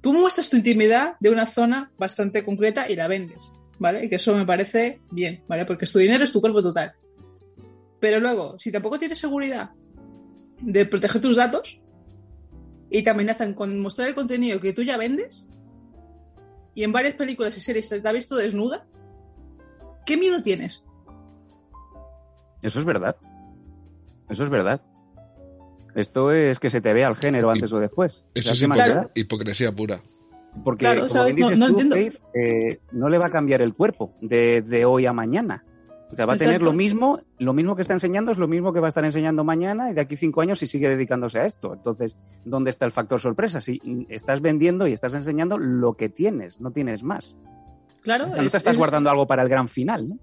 Tú muestras tu intimidad de una zona bastante concreta y la vendes, ¿vale? Y que eso me parece bien, ¿vale? Porque es tu dinero, es tu cuerpo total. Pero luego, si tampoco tienes seguridad de proteger tus datos y te amenazan con mostrar el contenido que tú ya vendes y en varias películas y series te ha visto desnuda, ¿qué miedo tienes? Eso es verdad. Eso es verdad. Esto es que se te vea el género antes o después. Eso es hipocresía pura. Porque, Claro, como ¿sabes? bien No- dices no tú, entiendo. Dave, eh, no le va a cambiar el cuerpo de, de hoy a mañana. O sea, va a tener lo mismo, lo mismo que está enseñando es lo mismo que va a estar enseñando mañana y de aquí cinco años si sigue dedicándose a esto. Entonces, ¿dónde está el factor sorpresa? Si estás vendiendo y estás enseñando lo que tienes, no tienes más. Claro, O sea, no es- te estás es- guardando algo para el gran final, ¿no?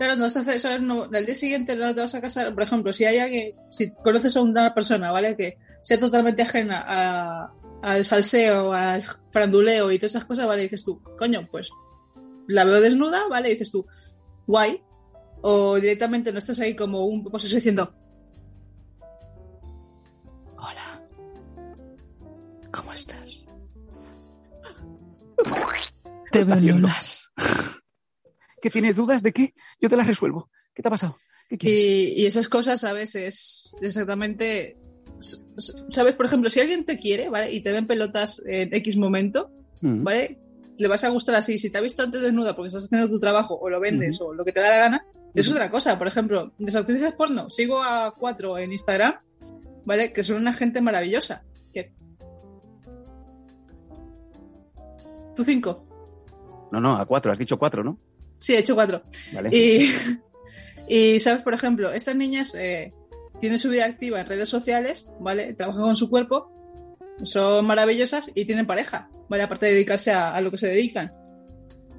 Claro, no se hace eso, no, al día siguiente no te vas a casar. Por ejemplo, si hay alguien, si conoces a una persona, ¿vale? Que sea totalmente ajena a- al salseo, al faranduleo y todas esas cosas, ¿vale? dices tú, coño, pues la veo desnuda, ¿vale? dices tú, guay. O directamente no estás ahí como un pues diciendo, hola, ¿cómo estás? Te veo lunas. ¿Qué tienes dudas de qué? Yo te las resuelvo. ¿Qué te ha pasado? ¿Qué? Y, y esas cosas, ¿sabes? Es exactamente. ¿Sabes? Por ejemplo, si alguien te quiere, ¿vale? Y te ven pelotas en X momento, Mm. ¿vale? Le vas a gustar así. Si te ha visto antes desnuda porque estás haciendo tu trabajo o lo vendes o lo que te da la gana, es otra cosa. Por ejemplo, de actrices porno, sigo a cuatro en Instagram, ¿vale? Que son una gente maravillosa. ¿Qué? ¿Tú cinco? No, no, a cuatro, has dicho cuatro, ¿no? Sí, he hecho cuatro. Vale. Y, y, sabes, por ejemplo, estas niñas, eh, tienen su vida activa en redes sociales, ¿vale? Trabajan con su cuerpo, son maravillosas y tienen pareja, ¿vale? Aparte de dedicarse a, a lo que se dedican.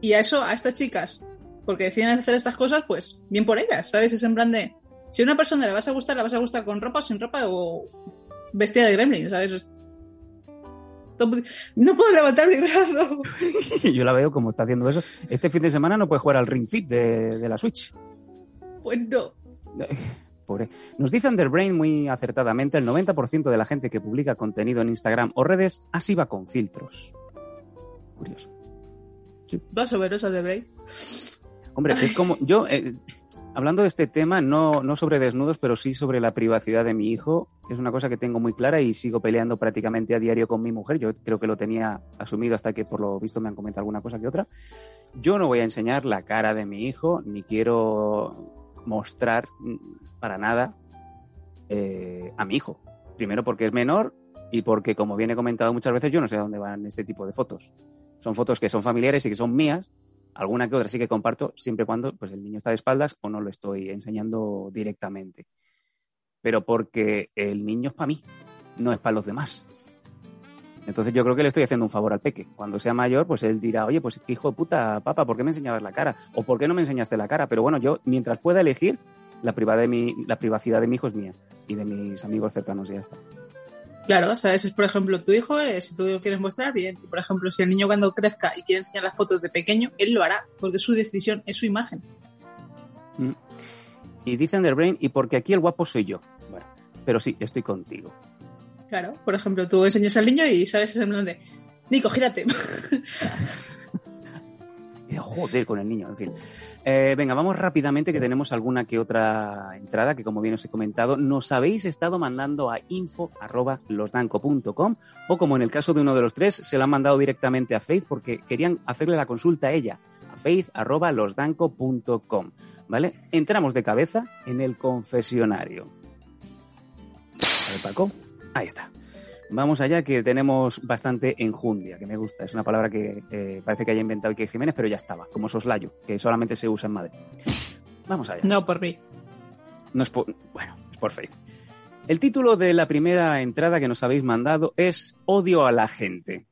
Y a eso, a estas chicas, porque deciden hacer estas cosas, pues bien por ellas, ¿sabes? Es en plan de, si a una persona le vas a gustar, la vas a gustar con ropa o sin ropa o vestida de gremlin, ¿sabes? No puedo levantar mi brazo. Yo la veo como está haciendo eso. Este fin de semana no puede jugar al Ring Fit de, de la Switch. Pues no. Pobre. Nos dice Underbrain muy acertadamente, el 90% de la gente que publica contenido en Instagram o redes así va con filtros. Curioso. Vas a ver esa de Bray. Hombre, es como yo, eh, hablando de este tema, no, no sobre desnudos, pero sí sobre la privacidad de mi hijo, es una cosa que tengo muy clara y sigo peleando prácticamente a diario con mi mujer. Yo creo que lo tenía asumido hasta que por lo visto me han comentado alguna cosa que otra. Yo no voy a enseñar la cara de mi hijo, ni quiero mostrar para nada eh, a mi hijo. Primero porque es menor y porque, como bien he comentado muchas veces, yo no sé a dónde van este tipo de fotos. Son fotos que son familiares y que son mías, alguna que otra sí que comparto, siempre cuando pues, el niño está de espaldas o no lo estoy enseñando directamente. Pero porque el niño es para mí, no es para los demás. Entonces yo creo que le estoy haciendo un favor al peque. Cuando sea mayor, pues él dirá, oye, pues hijo de puta, papá, ¿por qué me enseñabas la cara? ¿O por qué no me enseñaste la cara? Pero bueno, yo, mientras pueda elegir, la, privada de mi, la privacidad de mi hijo es mía y de mis amigos cercanos y ya está. Claro, ¿sabes? Es, por ejemplo, tu hijo, eh, si tú lo quieres mostrar, bien. Por ejemplo, si el niño cuando crezca y quiere enseñar las fotos de pequeño, él lo hará, porque es su decisión, es su imagen. Mm. Y dice Underbrain, y porque aquí el guapo soy yo. Bueno, pero sí, estoy contigo. Claro, por ejemplo, tú enseñas al niño y sabes, es en plan de, Nico, gírate. Joder, con el niño, en fin. Eh, venga, vamos rápidamente que tenemos alguna que otra entrada que, como bien os he comentado, nos habéis estado mandando a info.losdanco.com o, como en el caso de uno de los tres, se lo han mandado directamente a Faith porque querían hacerle la consulta a ella, a faith.losdanco.com. ¿Vale? Entramos de cabeza en el confesionario. A ver, Paco. Ahí está. Vamos allá, que tenemos bastante enjundia, que me gusta. Es una palabra que eh, parece que haya inventado Ike Jiménez, pero ya estaba, como soslayo, que solamente se usa en Madrid. Vamos allá. No, por mí. No es por, bueno, es por Faith. El título de la primera entrada que nos habéis mandado es Odio a la gente.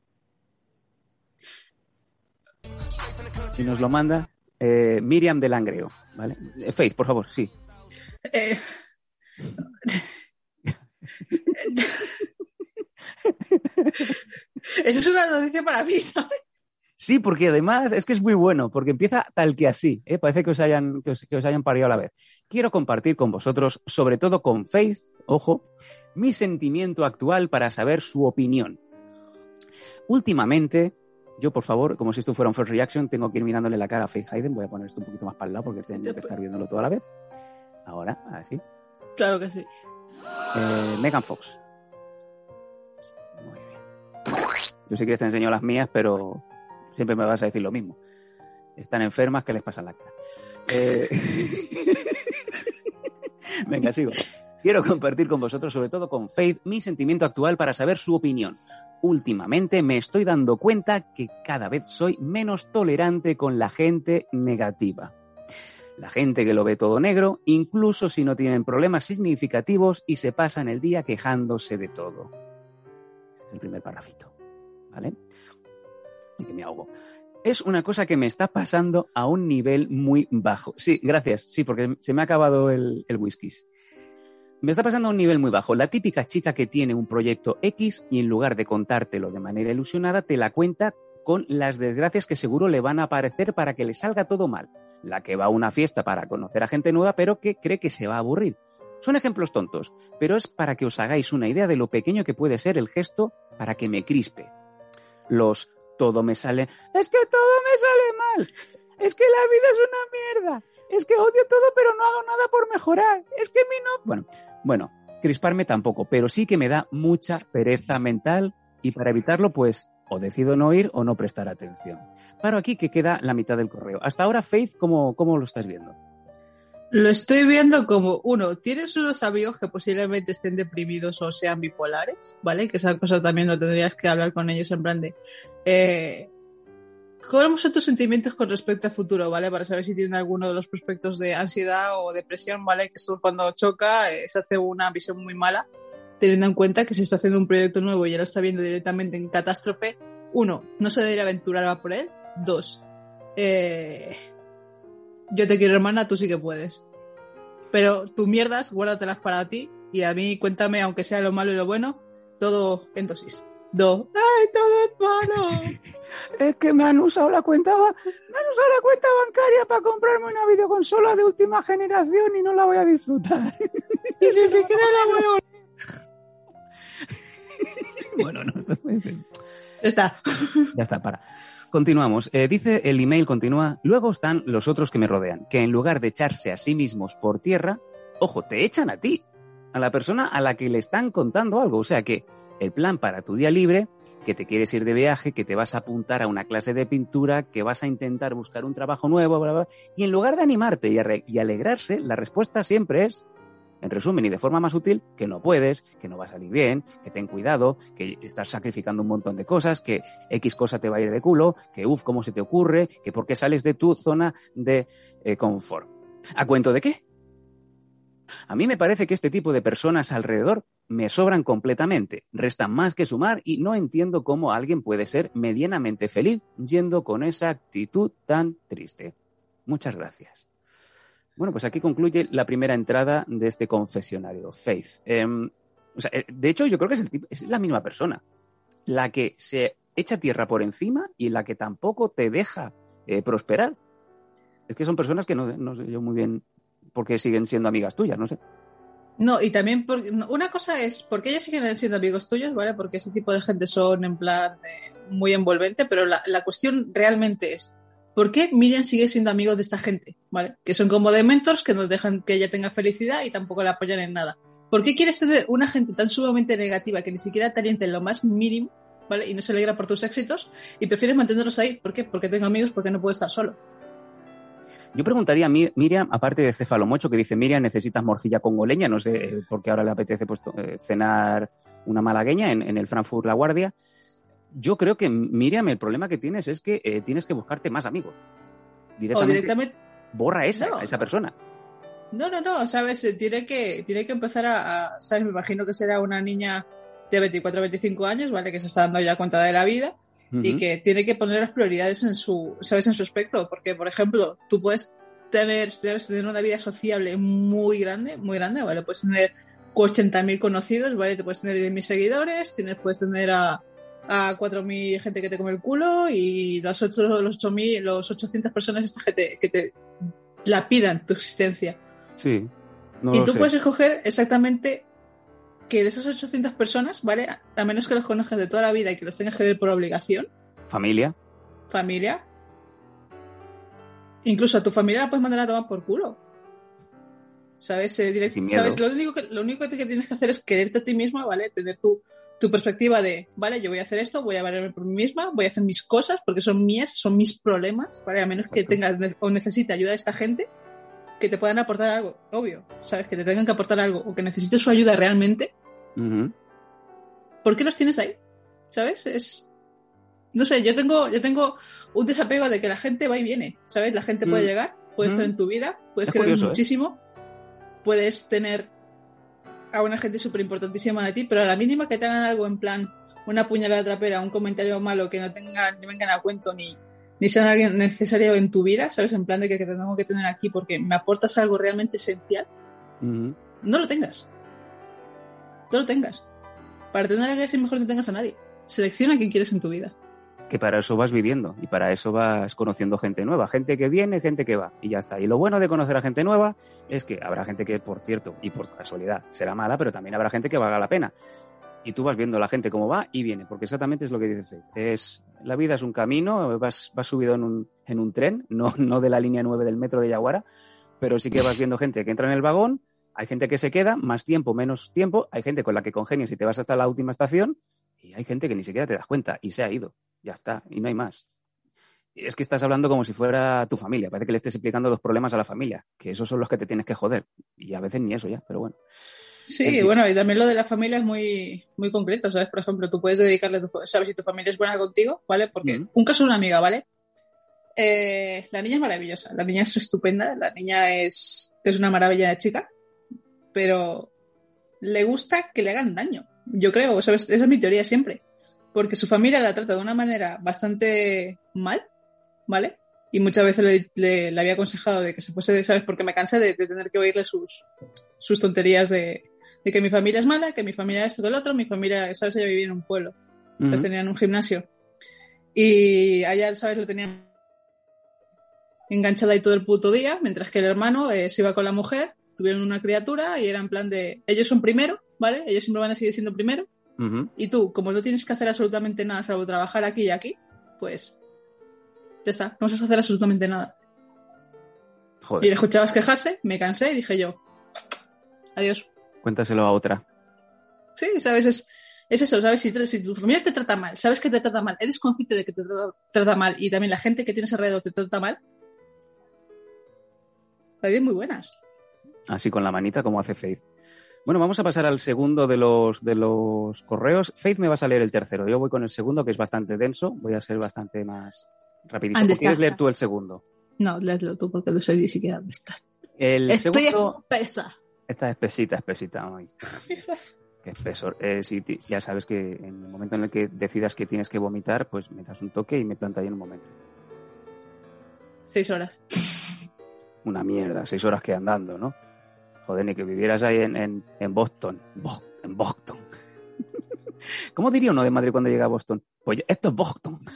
Y nos lo manda eh, Miriam de Langreo, ¿vale? Eh, Faith, por favor, sí. Eh, Eso es una noticia para mí, ¿sabes? Sí, porque además es que es muy bueno, porque empieza tal que así, ¿eh? parece que os, hayan, que, os, que os hayan parido a la vez. Quiero compartir con vosotros, sobre todo con Faith, ojo, mi sentimiento actual para saber su opinión. Últimamente, yo por favor, como si esto fuera un first reaction, tengo que ir mirándole la cara a Faith Hayden, voy a poner esto un poquito más para el lado porque tengo que estar viéndolo toda la vez. Ahora, así. Claro que sí. Eh, Megan Fox. Yo sé que te enseño las mías, pero siempre me vas a decir lo mismo. Están enfermas, ¿qué les pasa la cara? Eh... Venga, sigo. Quiero compartir con vosotros, sobre todo con Faith, mi sentimiento actual para saber su opinión. Últimamente me estoy dando cuenta que cada vez soy menos tolerante con la gente negativa. La gente que lo ve todo negro, incluso si no tienen problemas significativos y se pasan el día quejándose de todo. Es el primer parrafito. ¿Vale? Y que me ahogo. Es una cosa que me está pasando a un nivel muy bajo. Sí, gracias. Sí, porque se me ha acabado el whisky. Me está pasando a un nivel muy bajo. La típica chica que tiene un proyecto X y en lugar de contártelo de manera ilusionada, te la cuenta con las desgracias que seguro le van a aparecer para que le salga todo mal. La que va a una fiesta para conocer a gente nueva, pero que cree que se va a aburrir. Son ejemplos tontos, pero es para que os hagáis una idea de lo pequeño que puede ser el gesto para que me crispe. Los todo me sale, es que todo me sale mal, es que la vida es una mierda, es que odio todo pero no hago nada por mejorar, es que mi no... Bueno, bueno, crisparme tampoco, pero sí que me da mucha pereza mental y para evitarlo pues o decido no ir o no prestar atención. Paro aquí que queda la mitad del correo. Hasta ahora, Faith, ¿cómo, cómo lo estás viendo? Lo estoy viendo como, uno, tienes unos amigos que posiblemente estén deprimidos o sean bipolares, ¿vale? Que esa cosa también lo tendrías que hablar con ellos en plan de... eh, ¿Cómo son tus sentimientos con respecto al futuro, ¿vale? Para saber si tiene alguno de los prospectos de ansiedad o depresión, ¿vale? Que eso cuando choca eh, se hace una visión muy mala, teniendo en cuenta que si está haciendo un proyecto nuevo y ya lo está viendo directamente en catástrofe, uno, no se debería aventurar por él. Dos, eh, yo te quiero hermana, tú sí que puedes. Pero tus mierdas, guárdatelas para ti y a mí cuéntame, aunque sea lo malo y lo bueno, todo en dosis. Do. ¡Ay, todo es malo! Es que me han usado la cuenta, me han usado la cuenta bancaria para comprarme una videoconsola de última generación y no la voy a disfrutar. y ni siquiera la voy a bueno, no, esto es- Está. Ya está, para. Continuamos. Eh, dice el email, continúa. Luego están los otros que me rodean, que en lugar de echarse a sí mismos por tierra, ojo, te echan a ti, a la persona a la que le están contando algo. O sea que el plan para tu día libre, que te quieres ir de viaje, que te vas a apuntar a una clase de pintura, que vas a intentar buscar un trabajo nuevo, bla, bla, y en lugar de animarte y, alegrarse, la respuesta siempre es, en resumen y de forma más útil, que no puedes, que no va a salir bien, que ten cuidado, que estás sacrificando un montón de cosas, que X cosa te va a ir de culo, que uff, ¿cómo se te ocurre? Que por qué sales de tu zona de eh, confort. ¿A cuento de qué? A mí me parece que este tipo de personas alrededor me sobran completamente, restan más que sumar y no entiendo cómo alguien puede ser medianamente feliz yendo con esa actitud tan triste. Muchas gracias. Bueno, pues aquí concluye la primera entrada de este confesionario, Faith. Em, eh, de hecho, yo creo que es, el la misma persona, la que se echa tierra por encima y la que tampoco te deja eh, prosperar. Es que son personas que no, sé yo muy bien por qué siguen siendo amigas tuyas, no sé. No, y también, una cosa es, porque ellos siguen siendo amigos tuyos, ¿vale? Porque ese tipo de gente son en plan eh, muy envolvente, pero la cuestión realmente es, ¿por qué Miriam sigue siendo amigo de esta gente? ¿Vale? Que son como de mentors que nos dejan que ella tenga felicidad y tampoco la apoyan en nada. ¿Por qué quieres tener una gente tan sumamente negativa que ni siquiera te alienta en lo más mínimo, ¿vale? Y no se alegra por tus éxitos y prefieres mantenerlos ahí? ¿Por qué? Porque tengo amigos, porque no puedo estar solo. Yo preguntaría a Mi- Miriam, aparte de cefalomocho, que dice Miriam, necesitas morcilla congoleña, no sé eh, por qué ahora le apetece pues, eh, cenar una malagueña en, en el Frankfurt La Guardia. Yo creo que Miriam, el problema que tienes es que eh, tienes que buscarte más amigos. O Directamente, directamente borra esa, No. a esa persona. No, no, no, sabes, Eh, tiene que, tiene que empezar a, a- sabes, me imagino que será una niña de 24 25 años, ¿vale? Que se está dando ya cuenta de la vida y que tiene que poner las prioridades en su, sabes, en su aspecto, porque, por ejemplo, tú puedes tener, debes tener una vida sociable muy grande, muy grande, ¿vale? Puedes tener 80.000 conocidos, ¿vale? Te puedes tener 10.000 seguidores, tienes, puedes tener a, a 4.000 gente que te come el culo y los, ocho, los 8.000, los 800 personas estas que te, que te la pidan tu existencia. Sí. No y tú sé. puedes escoger exactamente que de esas 800 personas, ¿vale? A- menos que los conozcas de toda la vida y que los tengas que ver por obligación, Familia. familia, incluso a tu familia la puedes mandar a tomar por culo. ¿Sabes? Eh. Lo único, que, lo único que tienes que hacer es quererte a ti misma, ¿vale? Tener tu, tu perspectiva de, vale, yo voy a hacer esto, voy a valerme por mí misma, voy a hacer mis cosas porque son mías, son mis problemas, ¿vale? A menos que tengas o necesite ayuda de esta gente que te puedan aportar algo, obvio, ¿sabes? Que te tengan que aportar algo o que necesites su ayuda realmente, Ujú. ¿por qué los tienes ahí? ¿Sabes? Es. No sé, yo tengo, yo tengo un desapego de que la gente va y viene, ¿sabes? La gente puede Mm. llegar, puede estar en tu vida, puedes Es curioso, ¿eh? muchísimo, puedes tener a una gente súper importantísima de ti, pero a la mínima que te hagan algo en plan una puñalada trapera, un comentario malo que no tengan, ni vengan a cuento ni, ni alguien necesario en tu vida, ¿sabes? En plan de que, te tengo que tener aquí porque me aportas algo realmente esencial, no lo tengas. No lo tengas. Para tener a alguien así mejor no tengas a nadie. Selecciona a quien quieres en tu vida. Que para eso vas viviendo y para eso vas conociendo gente nueva, gente que viene, gente que va y ya está. Y lo bueno de conocer a gente nueva es que habrá gente que, por cierto, y por casualidad, será mala, pero también habrá gente que valga la pena. Y tú vas viendo a la gente cómo va y viene, porque exactamente es lo que dice Faith. Es, la vida es un camino, vas, vas subido en un, en un tren, no, no de la línea 9 del metro de Yaguara, pero sí que vas viendo gente que entra en el vagón, hay gente que se queda, más tiempo, menos tiempo, hay gente con la que congenias y te vas hasta la última estación, y hay gente que ni siquiera te das cuenta y se ha ido. Ya está, y no hay más. Es que estás hablando como si fuera tu familia. Parece que le estés explicando los problemas a la familia, que esos son los que te tienes que joder. Y a veces ni eso ya, pero bueno. Sí, En fin. bueno, y también lo de la familia es muy, muy concreto, ¿sabes? Por ejemplo, tú puedes dedicarle, a tu, ¿sabes? Si tu familia es buena contigo, ¿vale? Porque un caso de una amiga, ¿vale? Eh, la niña es maravillosa, la niña es estupenda, la niña es, es una maravilla de chica, pero le gusta que le hagan daño. Yo creo, ¿sabes? esa es mi teoría siempre. Porque su familia la trata de una manera bastante mal, ¿vale? Y muchas veces le, le- le había aconsejado de que se fuese, ¿sabes? Porque me cansé de, de tener que oírle sus, sus tonterías de, de que mi familia es mala, que mi familia es todo el otro, mi familia, ¿sabes? Ella vivía en un pueblo. Ujú. Las tenían en un gimnasio. Y allá, ¿sabes? Lo tenían enganchada ahí todo el puto día, mientras que el hermano eh, se iba con la mujer, tuvieron una criatura y era en plan de, ellos son primero, ¿vale? Ellos siempre van a seguir siendo primero. Y tú, como no tienes que hacer absolutamente nada, salvo trabajar aquí y aquí, pues ya está, no vas a hacer absolutamente nada. Y le escuchabas quejarse, me cansé y dije yo, adiós. cuéntaselo a otra. Sí, ¿sabes? Es, es eso, ¿sabes? Si, tu familia te trata mal, sabes que te trata mal, eres consciente de que te trata, trata mal y también la gente que tienes alrededor te trata mal, es muy buenas. Así con la manita como hace Faith. Bueno, vamos a pasar al segundo de los, de los correos. Faith me vas a leer el tercero. Yo voy con el segundo, que es bastante denso. Voy a ser bastante más rapidito. ¿Dónde ¿O ¿Quieres está? leer tú el segundo? No, léetelo tú porque no sé ni siquiera dónde está. El Estoy segundo... espesa. Esta espesita, espesita. ay. Qué espesor. Eh, si ya sabes que en el momento en el que decidas que tienes que vomitar, pues me das un toque y me planto ahí en un momento. Seis horas. Una mierda, seis horas que andando, ¿no? Joder, ni que vivieras ahí en, en, en Boston. Bo- en Boston. ¿Cómo diría uno de Madrid cuando llega a Boston? Pues esto es Boston.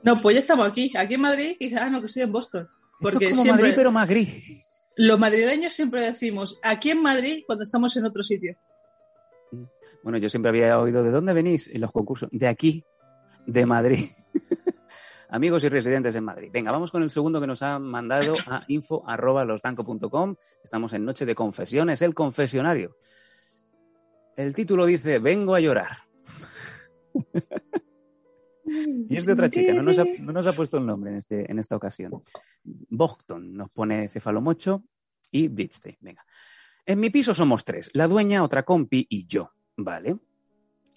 No, pues ya estamos aquí. Aquí en Madrid, quizás ah, no, que estoy en Boston. Porque esto es como siempre, Madrid, pero más gris. los madrileños siempre decimos aquí en Madrid cuando estamos en otro sitio. Bueno, yo siempre había oído de dónde venís en los concursos. De aquí, de Madrid. Amigos y residentes en Madrid. Venga, vamos con el segundo que nos han mandado a info.losdanco.com. Estamos en Noche de Confesiones, el confesionario. El título dice, vengo a llorar. y es de otra chica, no nos ha, no nos ha puesto el nombre en, este, en esta ocasión. Bogton nos pone Cefalomocho y Blitzstein. Venga. En mi piso somos tres, la dueña, otra compi y yo, ¿vale?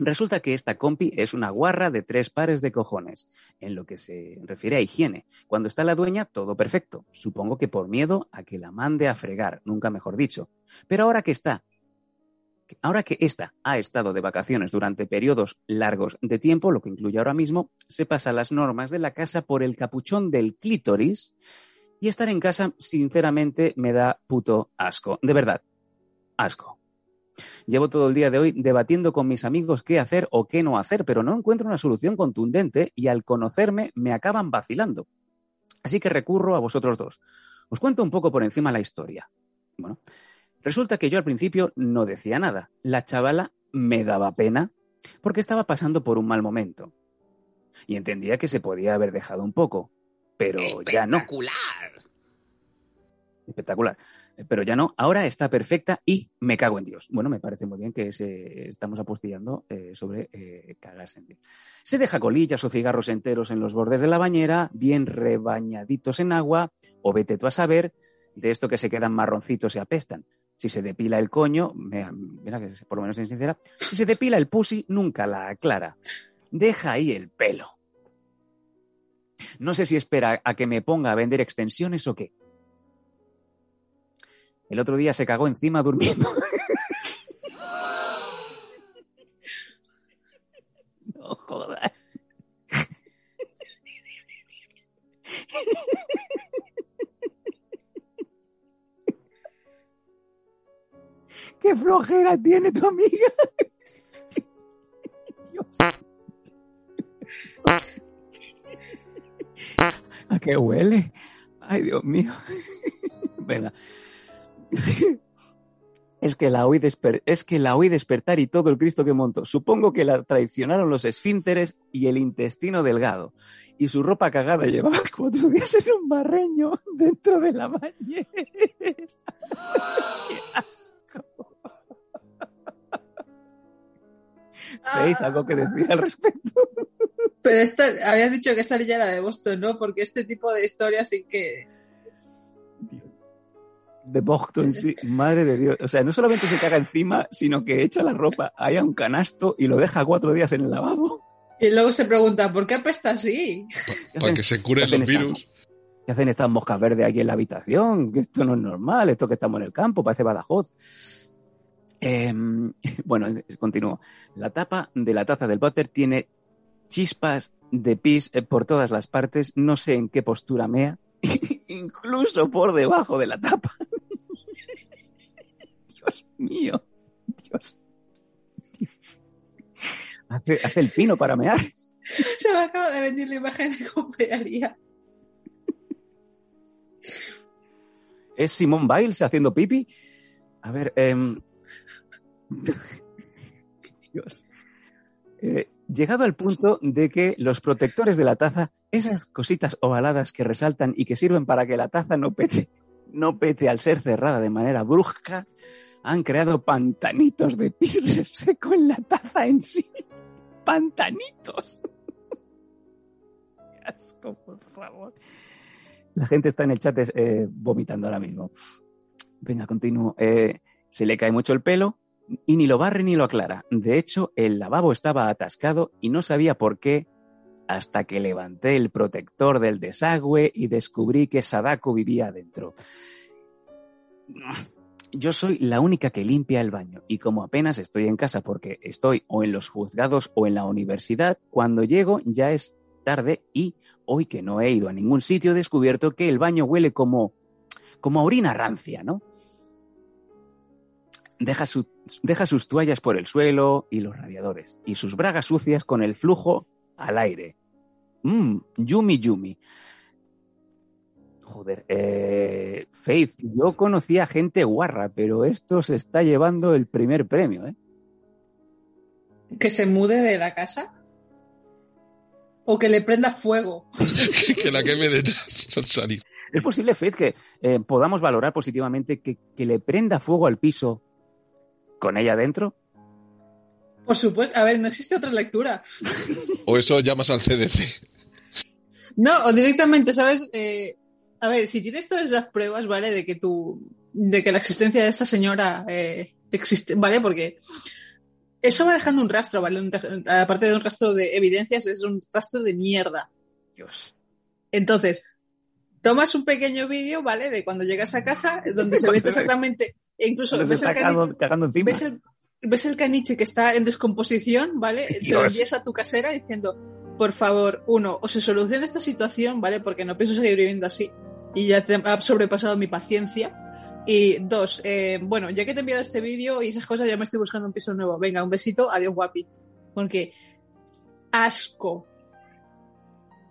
Resulta que esta compi es una guarra de tres pares de cojones, en lo que se refiere a higiene. Cuando está la dueña, todo perfecto. Supongo que por miedo a que la mande a fregar, nunca mejor dicho. Pero ahora que está, ahora que esta ha estado de vacaciones durante periodos largos de tiempo, lo que incluye ahora mismo, se pasa las normas de la casa por el capuchón del clítoris y estar en casa, sinceramente, me da puto asco. De verdad, asco. Llevo todo el día de hoy debatiendo con mis amigos qué hacer o qué no hacer, pero no encuentro una solución contundente y al conocerme me acaban vacilando. Así que recurro a vosotros dos. Os cuento un poco por encima la historia. Bueno, resulta que yo al principio no decía nada. La chavala me daba pena porque estaba pasando por un mal momento. Y entendía que se podía haber dejado un poco, pero ya no. Espectacular. Espectacular. Pero ya no, ahora está perfecta y me cago en Dios. Bueno, me parece muy bien que se, estamos apostillando eh, sobre eh, cagarse en Dios. Se deja colillas o cigarros enteros en los bordes de la bañera, bien rebañaditos en agua, o vete tú a saber, de esto que se quedan marroncitos y apestan. Si se depila el coño, mira que por lo menos es sincera, si se depila el pussy, nunca la aclara. Deja ahí el pelo. No sé si espera a que me ponga a vender extensiones o qué. El otro día se cagó encima durmiendo. no jodas. ¡Qué flojera tiene tu amiga! Dios. ¿A qué huele? Ay, Dios mío. Venga. Es que, la oí desper- es que la oí despertar y todo el Cristo que montó. Supongo que la traicionaron los esfínteres y el intestino delgado. Y su ropa cagada llevaba cuatro días en un barreño dentro de la bañera. ¡Qué asco! Faith, algo que decir al respecto. Pero esta, habías dicho que esta niña era de Boston, ¿no? Porque este tipo de historias sí que... De Boston, sí. Madre de Dios. O sea, no solamente se caga encima, sino que echa la ropa ahí a un canasto y lo deja cuatro días en el lavabo. Y luego se pregunta, ¿por qué apesta así? Para que se curen ¿Qué hacen los virus. ¿Qué hacen estas moscas verdes aquí en la habitación? Que esto no es normal, esto que estamos en el campo, parece Badajoz. Em, bueno, continúo. La tapa de la taza del váter tiene chispas de pis eh, por todas las partes, no sé en qué postura mea, incluso por debajo de la tapa. Dios mío, Dios. Hace, hace el pino para mear. Se me acaba de venir la imagen de cómo. ¿Es Simón Biles haciendo pipi? A ver, em, Dios. Eh, llegado al punto de que los protectores de la taza, esas cositas ovaladas que resaltan y que sirven para que la taza no pete, no pete al ser cerrada de manera brusca, han creado pantanitos de pis seco en la taza en sí. Pantanitos. Qué asco, por favor. La gente está en el chat eh, vomitando ahora mismo. Venga, continúo. Eh, se le cae mucho el pelo y ni lo barre ni lo aclara. De hecho, el lavabo estaba atascado y no sabía por qué hasta que levanté el protector del desagüe y descubrí que Sadako vivía adentro. Yo soy la única que limpia el baño y como apenas estoy en casa porque estoy o en los juzgados o en la universidad, cuando llego ya es tarde y hoy que no he ido a ningún sitio he descubierto que el baño huele como como a orina rancia, ¿no? Deja, deja sus toallas por el suelo y los radiadores, y sus bragas sucias con el flujo al aire. Mmm, yumi yumi. Joder, eh, Faith, yo conocía gente guarra, pero esto se está llevando el primer premio, ¿eh? Que se mude de la casa. O que le prenda fuego. que la queme detrás. Sansari. ¿Es posible, Faith, que eh, podamos valorar positivamente que, que le prenda fuego al piso con ella dentro? Por supuesto. A ver, no existe otra lectura. O eso llamas al CDC. No, o directamente, ¿sabes? Eh, a ver, si tienes todas las pruebas, ¿vale? De que tú, de que la existencia de esta señora eh, existe, ¿vale? Porque eso va dejando un rastro, ¿vale? Un aparte de un rastro de evidencias, es un rastro de mierda. Dios. Entonces, tomas un pequeño vídeo, ¿vale? De cuando llegas a casa, donde se ve exactamente, e incluso ves el, está cagando, cagando ves, el, ves el caniche que está en descomposición, ¿vale? Se lo Dios. envías a tu casera diciendo, por favor, uno, o se soluciona esta situación, ¿vale? Porque no pienso seguir viviendo así y ya te ha sobrepasado mi paciencia. Y dos, eh, bueno, ya que te he enviado este vídeo y esas cosas, ya me estoy buscando un piso nuevo. Venga, un besito, adiós guapi. Porque asco.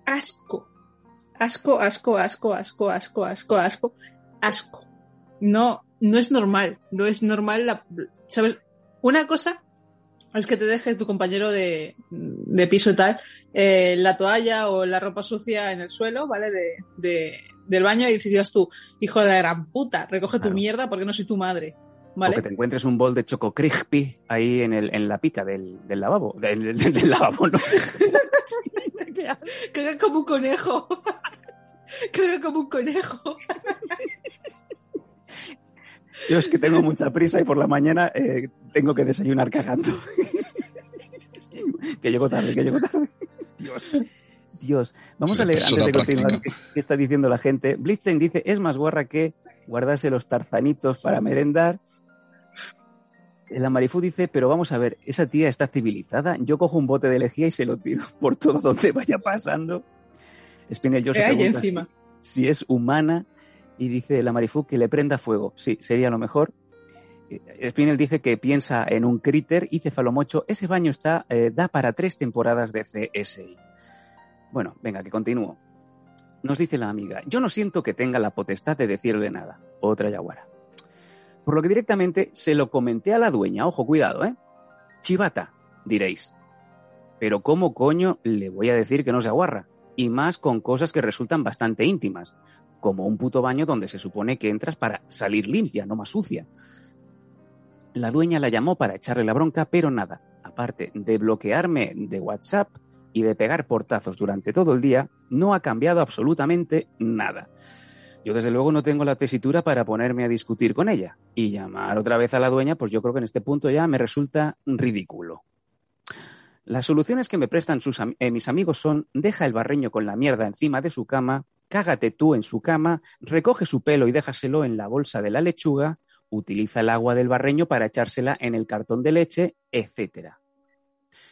Asco. Asco, asco, asco, asco, asco, asco, asco, asco. No, no es normal. No es normal la, ¿sabes? Una cosa es que te deje tu compañero de, de piso y tal eh, la toalla o la ropa sucia en el suelo, ¿vale? De, de- del baño y digas tú, hijo de la gran puta, recoge tu mierda porque no soy tu madre, O ¿vale? que te encuentres un bol de choco crispy ahí en, el, en la pica del, del lavabo. Del, del- del lavabo, ¿no? Caga como un conejo. Caga como un conejo. Yo es que tengo mucha prisa y por la mañana eh, tengo que desayunar cagando. que llego tarde, que llego tarde. Dios. Dios. Vamos a leer antes de continuar qué, está diciendo la gente. Blitzen dice, es más guarra que guardarse los tarzanitos para merendar. La Marifú dice, pero vamos a ver, esa tía está civilizada. Yo cojo un bote de lejía y se lo tiro por todo donde vaya pasando. Spinel yo se ¿Qué hay pregunta encima? si, si es humana y dice la Marifú que le prenda fuego. Sí, sería lo mejor. Eh, Spinel dice que piensa en un críter y Cefalomocho, ese baño está, eh, da para tres temporadas de CSI. Bueno, venga, que continúo. Nos dice la amiga, yo no siento que tenga la potestad de decirle nada. Otra yaguara. Por lo que directamente se lo comenté a la dueña. Ojo, cuidado, ¿eh? Chivata, diréis. Pero ¿cómo coño le voy a decir que no se aguarra? Y más con cosas que resultan bastante íntimas, como un puto baño donde se supone que entras para salir limpia, no más sucia. La dueña la llamó para echarle la bronca, pero nada. Aparte de bloquearme de WhatsApp y de pegar portazos durante todo el día, no ha cambiado absolutamente nada. Yo desde luego no tengo la tesitura para ponerme a discutir con ella. Y llamar otra vez a la dueña, pues yo creo que en este punto ya me resulta ridículo. Las soluciones que me prestan sus eh, mis amigos son deja el barreño con la mierda encima de su cama, cágate tú en su cama, recoge su pelo y déjaselo en la bolsa de la lechuga, utiliza el agua del barreño para echársela en el cartón de leche, etcétera.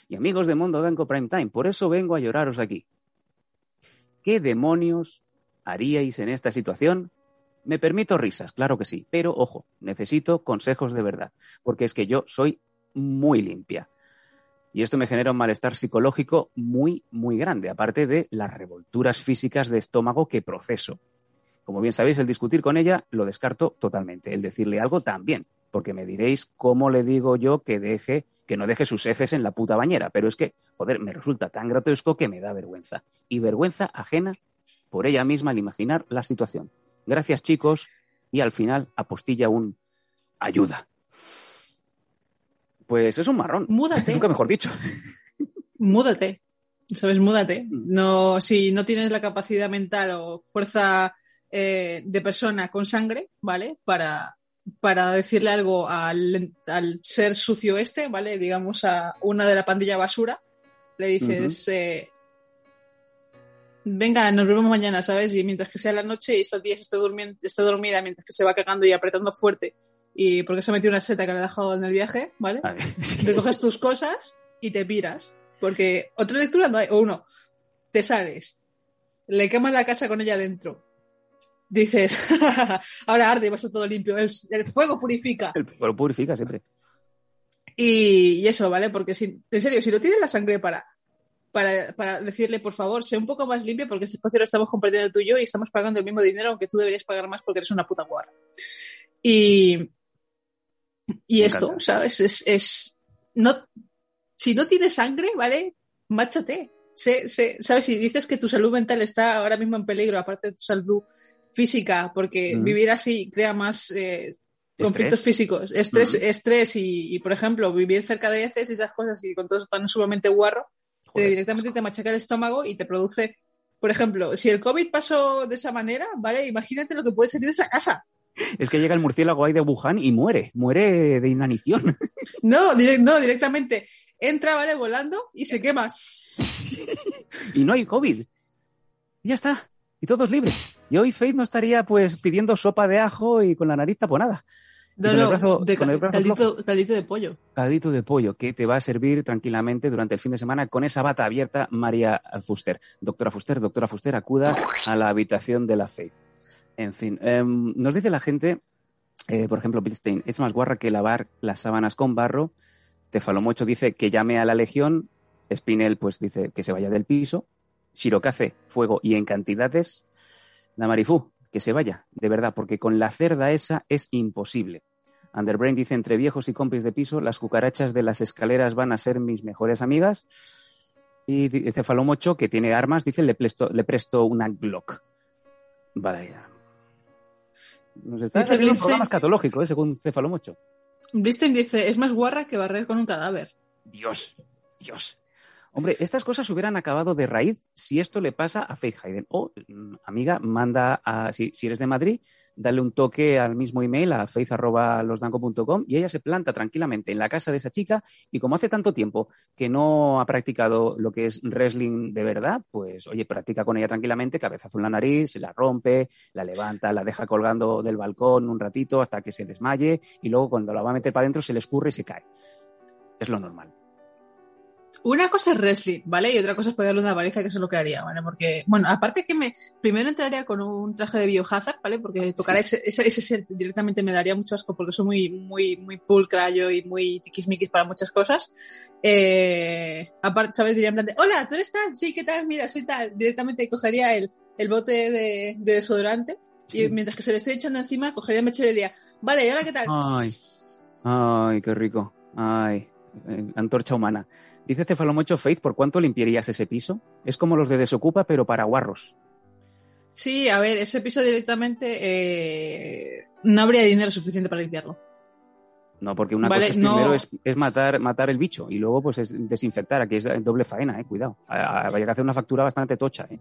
Y amigos de Mundo Danco Prime Time, por eso vengo a lloraros aquí. ¿Qué demonios haríais en esta situación? Me permito risas, claro que sí, pero ojo, necesito consejos de verdad, porque es que yo soy muy limpia. Y esto me genera un malestar psicológico muy, muy grande, aparte de las revolturas físicas de estómago que proceso. Como bien sabéis, el discutir con ella lo descarto totalmente. El decirle algo también, porque me diréis cómo le digo yo que deje, que no deje sus heces en la puta bañera. Pero es que, joder, me resulta tan grotesco que me da vergüenza. Y vergüenza ajena por ella misma al imaginar la situación. Gracias, chicos. Y al final apostilla un ayuda. Pues es un marrón. Múdate. Nunca mejor dicho. múdate. ¿Sabes? Múdate. Mm. No, si no tienes la capacidad mental o fuerza eh, de persona con sangre, ¿vale? Para, para decirle algo al, al ser sucio este, ¿vale? Digamos a una de la pandilla basura, le dices, eh, venga, nos vemos mañana, ¿sabes? Y mientras que sea la noche y esta tía esté, durmiendo, esté dormida, mientras que se va cagando y apretando fuerte, y porque se ha metido una seta que le ha dejado en el viaje, ¿vale? Recoges tus cosas y te piras. Porque otra lectura no hay. O uno, te sales, le quemas la casa con ella dentro. Dices, ahora arde y va a estar todo limpio. El, el fuego purifica. el fuego purifica siempre. Y, y eso, ¿vale? Porque si, en serio, si no tienes la sangre para, para, para decirle, por favor, sé un poco más limpio porque este espacio lo estamos compartiendo tú y yo y estamos pagando el mismo dinero, aunque tú deberías pagar más porque eres una puta guarra. Y, y Me esto, encanta. ¿sabes? Es, es no, si no tienes sangre, ¿vale? Sé- ¿Sabes? Si dices que tu salud mental está ahora mismo en peligro, aparte de tu salud física, porque Ujú. vivir así crea más eh, conflictos Estrés. físicos, estrés, Ujú. estrés y, y, por ejemplo, vivir cerca de heces y esas cosas y con todo eso tan sumamente guarro, te directamente te machaca el estómago y te produce, por ejemplo, si el COVID pasó de esa manera, ¿vale? Imagínate lo que puede salir de esa casa. Es que llega el murciélago ahí de Wuhan y muere, muere de inanición. No, direct- no, directamente entra, ¿vale? Volando y se quema. y no hay COVID. Y ya está. Y todos libres. Y hoy Faith no estaría pues pidiendo sopa de ajo y con la nariz taponada. No, no, brazo- de caldito, caldito de pollo. Caldito de pollo que te va a servir tranquilamente durante el fin de semana con esa bata abierta, María Fuster. Doctora Fuster, doctora Fuster, acuda a la habitación de la Faith. En fin, em, nos dice la gente, eh, por ejemplo, Bill Stein, es más guarra que lavar las sábanas con barro. Tefalomocho dice que llame a la legión. Spinel, pues dice que se vaya del piso. Shirokaze, fuego y en cantidades. Namarifú, que se vaya, de verdad, porque con la cerda esa es imposible. Underbrain dice, entre viejos y compis de piso, las cucarachas de las escaleras van a ser mis mejores amigas. Y Cefalomocho, que tiene armas, dice, le presto, le presto una Glock. Vaya. Nos está Dice saliendo un programa escatológico, ¿eh? según Cefalomocho. Blisten dice, es más guarra que barrer con un cadáver. Dios, Dios. Hombre, estas cosas hubieran acabado de raíz si esto le pasa a Faith Hayden. O, mm, amiga, manda a, si, si eres de Madrid, dale un toque al mismo email a faith.losdanco.com y ella se planta tranquilamente en la casa de esa chica y como hace tanto tiempo que no ha practicado lo que es wrestling de verdad, pues oye, practica con ella tranquilamente, cabezazo en la nariz, se la rompe, la levanta, la deja colgando del balcón un ratito hasta que se desmaye y luego cuando la va a meter para adentro se le escurre y se cae. Es lo normal. Una cosa es wrestling, ¿vale? Y otra cosa es pegarle una baliza, que eso es lo que haría, ¿vale? Porque, bueno, aparte que me. Primero entraría con un traje de biohazard, ¿vale? Porque tocar ese, ese, directamente me daría mucho asco porque soy muy, muy, muy pulcra yo y muy tiquismiquis para muchas cosas. Eh, aparte, ¿sabes? Diría en plan de, hola, ¿tú eres tal? Sí, ¿qué tal? Mira, soy tal. Directamente cogería el, el bote de, de desodorante y mientras que se le estoy echando encima, cogería el mechero y diría, vale, ¿y ahora qué tal? Ay. Ay, qué rico. Ay, eh, antorcha humana. Dice Cefalomocho Faith, ¿por cuánto limpiarías ese piso? Es como los de Desocupa, pero para guarros. Sí, a ver, ese piso directamente eh, no habría dinero suficiente para limpiarlo. No, porque una Vale, cosa es no. primero es, es matar, matar el bicho y luego pues es desinfectar. Aquí es doble faena, eh, cuidado. Vaya que hacer una factura bastante tocha, eh.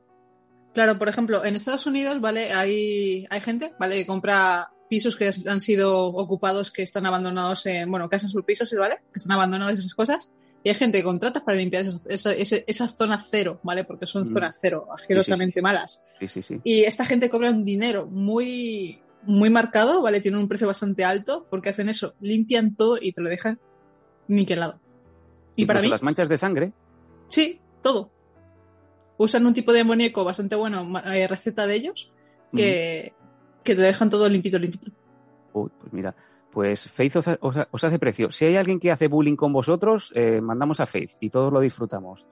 Claro, por ejemplo, en Estados Unidos, ¿vale? Hay, hay gente, ¿vale? Que compra pisos que han sido ocupados, que están abandonados, en, bueno, casas por pisos, ¿vale? Que están abandonados y esas cosas. Y hay gente que contratas para limpiar esa, esa, esa- esa zona cero, ¿vale? Porque son Mm. zonas cero, asquerosamente malas. Sí, sí, sí. Y esta gente cobra un dinero muy, muy marcado, ¿vale? Tienen un precio bastante alto porque hacen eso, limpian todo y te lo dejan niquelado. Y para mí, las manchas de sangre. sí, todo. Usan un tipo de amoníaco bastante bueno, eh, receta de ellos, que, que te dejan todo limpito, limpito. Uy, pues mira, pues Faith os, ha- os ha- os hace precio. Si hay alguien que hace bullying con vosotros, eh, mandamos a Faith y todos lo disfrutamos.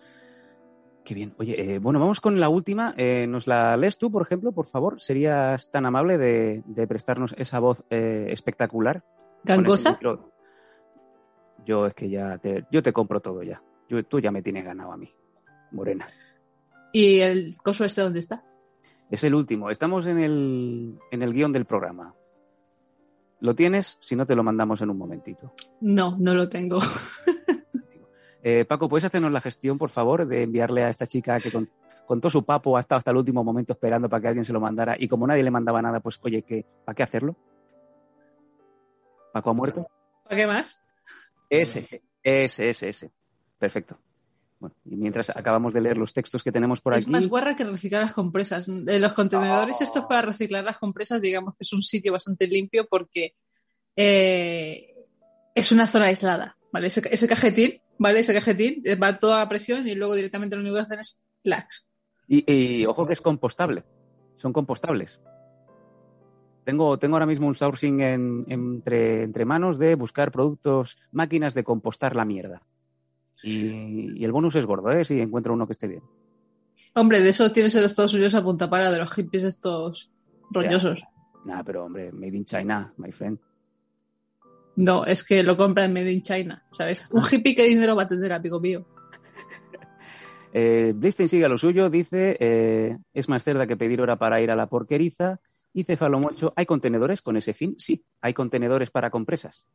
Qué bien. Oye, eh, bueno, vamos con la última. Eh, ¿Nos la lees tú, por ejemplo, por favor? ¿Serías tan amable de, de prestarnos esa voz espectacular? ¿Gangosa? Yo es que ya te, yo te compro todo ya. Yo- tú ya me tienes ganado a mí, Morena. ¿Y el coso este dónde está? Es el último. Estamos en el, en el guion del programa. ¿Lo tienes? Si no, te lo mandamos en un momentito. No, no lo tengo. Eh, Paco, ¿puedes hacernos la gestión, por favor, de enviarle a esta chica que con- contó su papo, ha estado hasta el último momento esperando para que alguien se lo mandara y como nadie le mandaba nada, pues oye, ¿qué, ¿para qué hacerlo? ¿Paco ha muerto? ¿Para qué más? Ese, ese, ese, ese. Perfecto. Bueno, y mientras acabamos de leer los textos que tenemos por es aquí. más guarra que reciclar las compresas. Los contenedores, estos para reciclar las compresas, digamos que es un sitio bastante limpio porque eh, es una zona aislada, ¿vale? Ese, ese cajetín, ¿vale? Ese cajetín eh, va toda a presión y luego directamente lo único que hacen es clac. Y, y ojo que es compostable. Son compostables. Tengo, tengo ahora mismo un sourcing en- entre, entre manos de buscar productos, máquinas de compostar la mierda. Y, y el bonus es gordo, ¿eh? Si encuentro uno que esté bien. Hombre, de eso tienes en Estados Unidos a punta para de los hippies estos roñosos. Nada, pero hombre, made in China, my friend. No, es que lo compran made in China, ¿sabes? Un hippie que dinero va a tener, amigo mío. Eh, sigue a lo suyo, dice, eh, es más cerda que pedir hora para ir a la porqueriza. Y Cefalomocho, ¿hay contenedores con ese fin? Sí, hay contenedores para compresas.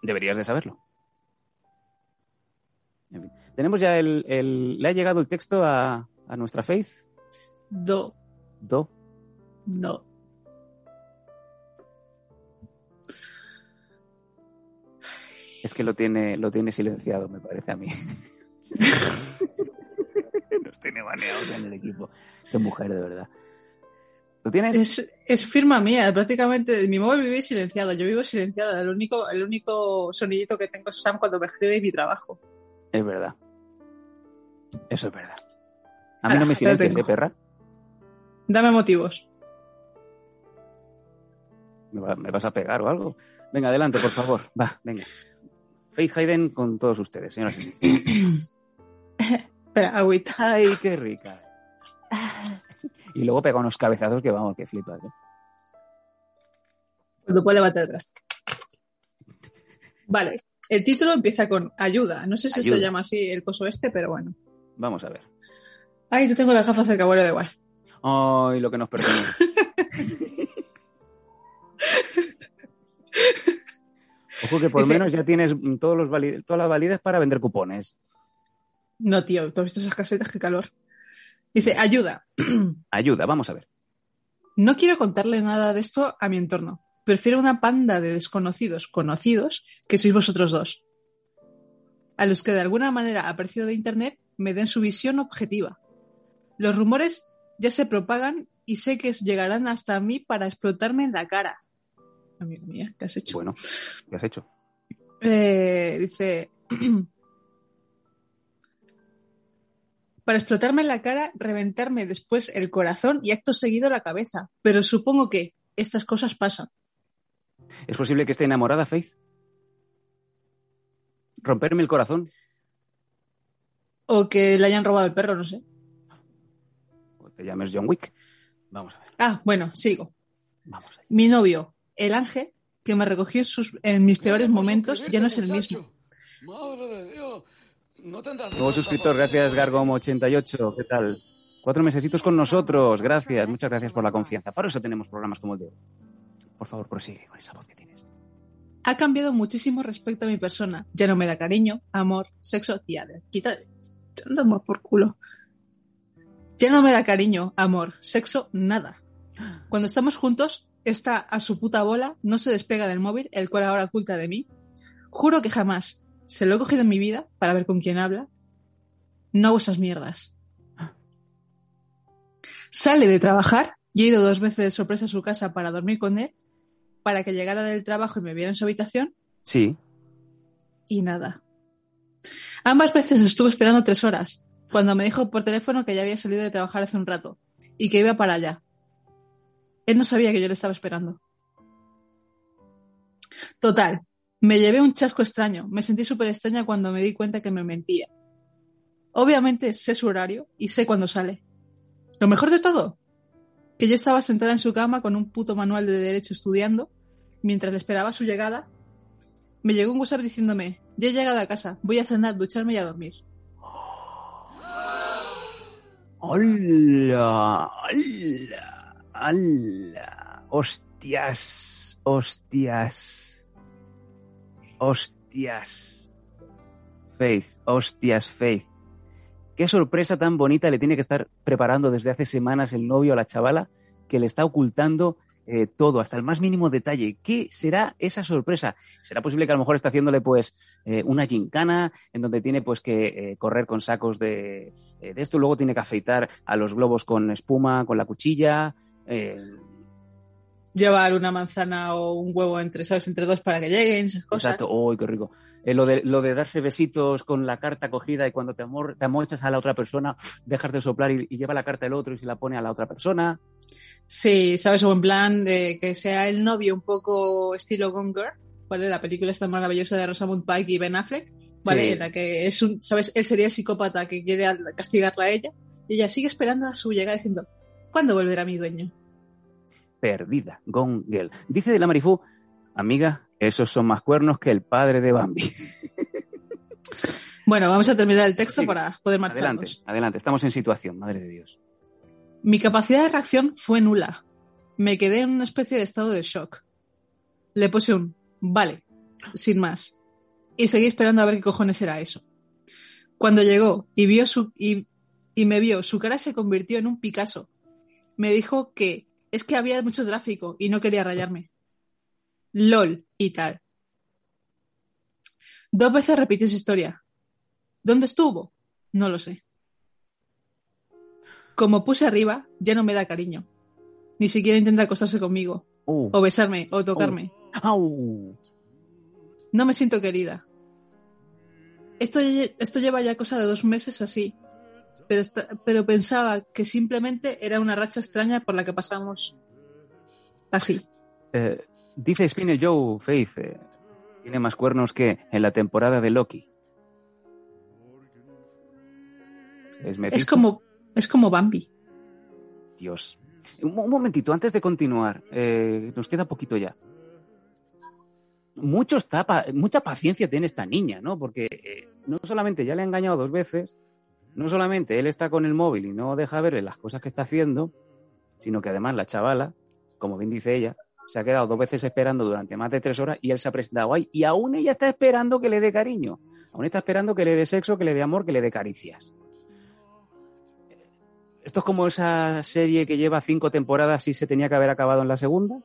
Deberías de saberlo. En fin, Tenemos ya el, el- ¿Le ha llegado el texto a, a nuestra Faith? Do, Do. no. Es que lo tiene, lo tiene silenciado, me parece a mí. Nos tiene baneados en el equipo. Qué mujer, de verdad. ¿Lo tienes? Es, es firma mía, prácticamente. Mi móvil vive silenciado, yo vivo silenciada. El único, el único sonidito que tengo es Sam cuando me escribe mi trabajo. Es verdad. Eso es verdad. A mí no me tengo. ¿eh, perra? Dame motivos. ¿Me, va- me vas a pegar o algo? Venga, adelante, por favor. Va, venga. Faith Hayden con todos ustedes, señoras y señores. Espera, agüita. ¡Ay, qué rica! Y luego pega unos cabezazos que vamos, que flipas. ¿eh? Cuando puedo levantar atrás. Vale. El título empieza con ayuda. No sé si Ayuda. se llama así el coso este, pero bueno. Vamos a ver. Ay, no tengo las gafas cerca, bueno, da igual. ¡Ay, lo que nos pertenece! Ojo que por Dice- menos ya tienes todos los todas las validez para vender cupones. No, tío, ¿tú has visto esas casetas? Qué calor. Dice, ayuda. Ayuda, vamos a ver. No quiero contarle nada de esto a mi entorno. Prefiero una panda de desconocidos conocidos que sois vosotros dos. A los que de alguna manera aprecio de Internet me den su visión objetiva. Los rumores ya se propagan y sé que llegarán hasta mí para explotarme en la cara. Amigo mía, ¿qué has hecho? Bueno, ¿qué has hecho? Eh, dice. Para explotarme en la cara, reventarme después el corazón y acto seguido la cabeza. Pero supongo que estas cosas pasan. ¿Es posible que esté enamorada, Faith? ¿Romperme el corazón? O que le hayan robado el perro, no sé. ¿O te llames John Wick? Vamos a ver, Ah, bueno, sigo. vamos. Mi novio, el ángel, que me recogió en, sus- en mis peores momentos, ya no es el mismo. Madre de Dios. No tendrás Nuevo suscriptor, gracias Gargom88, ¿qué tal? Cuatro mesecitos con nosotros, gracias, muchas gracias por la confianza. Para eso tenemos programas como el de hoy. Por favor, prosigue con esa voz que tienes. Ha cambiado muchísimo respecto a mi persona. Ya no me da cariño, amor, sexo, tía, quita, por culo. Ya no me da cariño, amor, sexo, nada. Cuando estamos juntos, está a su puta bola, no se despega del móvil, el cual ahora oculta de mí. Juro que jamás, se lo he cogido en mi vida para ver con quién habla. No hago esas mierdas. Sale de trabajar y he ido dos veces de sorpresa a su casa para dormir con él, para que llegara del trabajo y me viera en su habitación Sí. y nada. Ambas veces estuve esperando tres horas, cuando me dijo por teléfono que ya había salido de trabajar hace un rato y que iba para allá. Él no sabía que yo le estaba esperando. Total, me llevé un chasco extraño, me sentí súper extraña cuando me di cuenta que me mentía. Obviamente sé su horario y sé cuándo sale. Lo mejor de todo, que yo estaba sentada en su cama con un puto manual de derecho estudiando, mientras esperaba su llegada, me llegó un WhatsApp diciéndome, ya he llegado a casa, voy a cenar, ducharme y a dormir. ¡Hola! ¡Hola! ¡Hola! ¡Hostias! ¡Hostias! ¡Hostias! Faith, hostias, Faith. Qué sorpresa tan bonita le tiene que estar preparando desde hace semanas el novio a la chavala que le está ocultando eh, todo, hasta el más mínimo detalle. ¿Qué será esa sorpresa? ¿Será posible que a lo mejor está haciéndole pues eh, una gincana en donde tiene pues que eh, correr con sacos de, de esto, luego tiene que afeitar a los globos con espuma, con la cuchilla? Llevar una manzana o un huevo entre, ¿sabes? entre dos para que lleguen, esas cosas. Exacto, ¡uy, qué rico! Eh, lo, de, lo de darse besitos con la carta cogida y cuando te, amor, te amochas a la otra persona, dejas de soplar y, y lleva la carta el otro y se la pone a la otra persona. Sí, ¿sabes? O en plan de que sea el novio un poco estilo Gone Girl, ¿vale? La película está maravillosa de Rosamund Pike y Ben Affleck, ¿vale? Sí. En la que es un, ¿sabes? Él sería el psicópata que quiere castigarla a ella y ella sigue esperando a su llegada diciendo, ¿cuándo volverá mi dueño? Perdida, Gone Girl. Dice de la Marifú, amiga, esos son más cuernos que el padre de Bambi. Bueno, vamos a terminar el texto Sí. para poder Adelante, marcharnos. adelante, estamos en situación, madre de Dios. Mi capacidad de reacción fue nula. Me quedé en una especie de estado de shock. Le puse un vale, sin más. Y seguí esperando a ver qué cojones era eso. Cuando llegó y, vio su, y, y me vio, su cara se convirtió en un Picasso. Me dijo que es que había mucho tráfico y no quería rayarme. LOL y tal. Dos veces repitió esa historia. ¿Dónde estuvo? No lo sé. Como puse arriba, ya no me da cariño. Ni siquiera intenta acostarse conmigo, Uh, o besarme, o tocarme. au. No me siento querida. Esto, esto lleva ya cosa de dos meses así, pero, pero pensaba que simplemente era una racha extraña por la que pasamos así. Eh, dice Spinel Joe Faith, eh, tiene más cuernos que en la temporada de Loki. ¿Es, como, es como Bambi. Dios. Un, un momentito, antes de continuar, eh, nos queda poquito ya. Mucho está mucha paciencia tiene esta niña, ¿no? Porque eh, no solamente ya le ha engañado dos veces, no solamente él está con el móvil y no deja verle las cosas que está haciendo, sino que además la chavala, como bien dice ella, se ha quedado dos veces esperando durante más de tres horas y él se ha presentado ahí y aún ella está esperando que le dé cariño, aún está esperando que le dé sexo, que le dé amor, que le dé caricias. Esto es como esa serie que lleva cinco temporadas y se tenía que haber acabado en la segunda.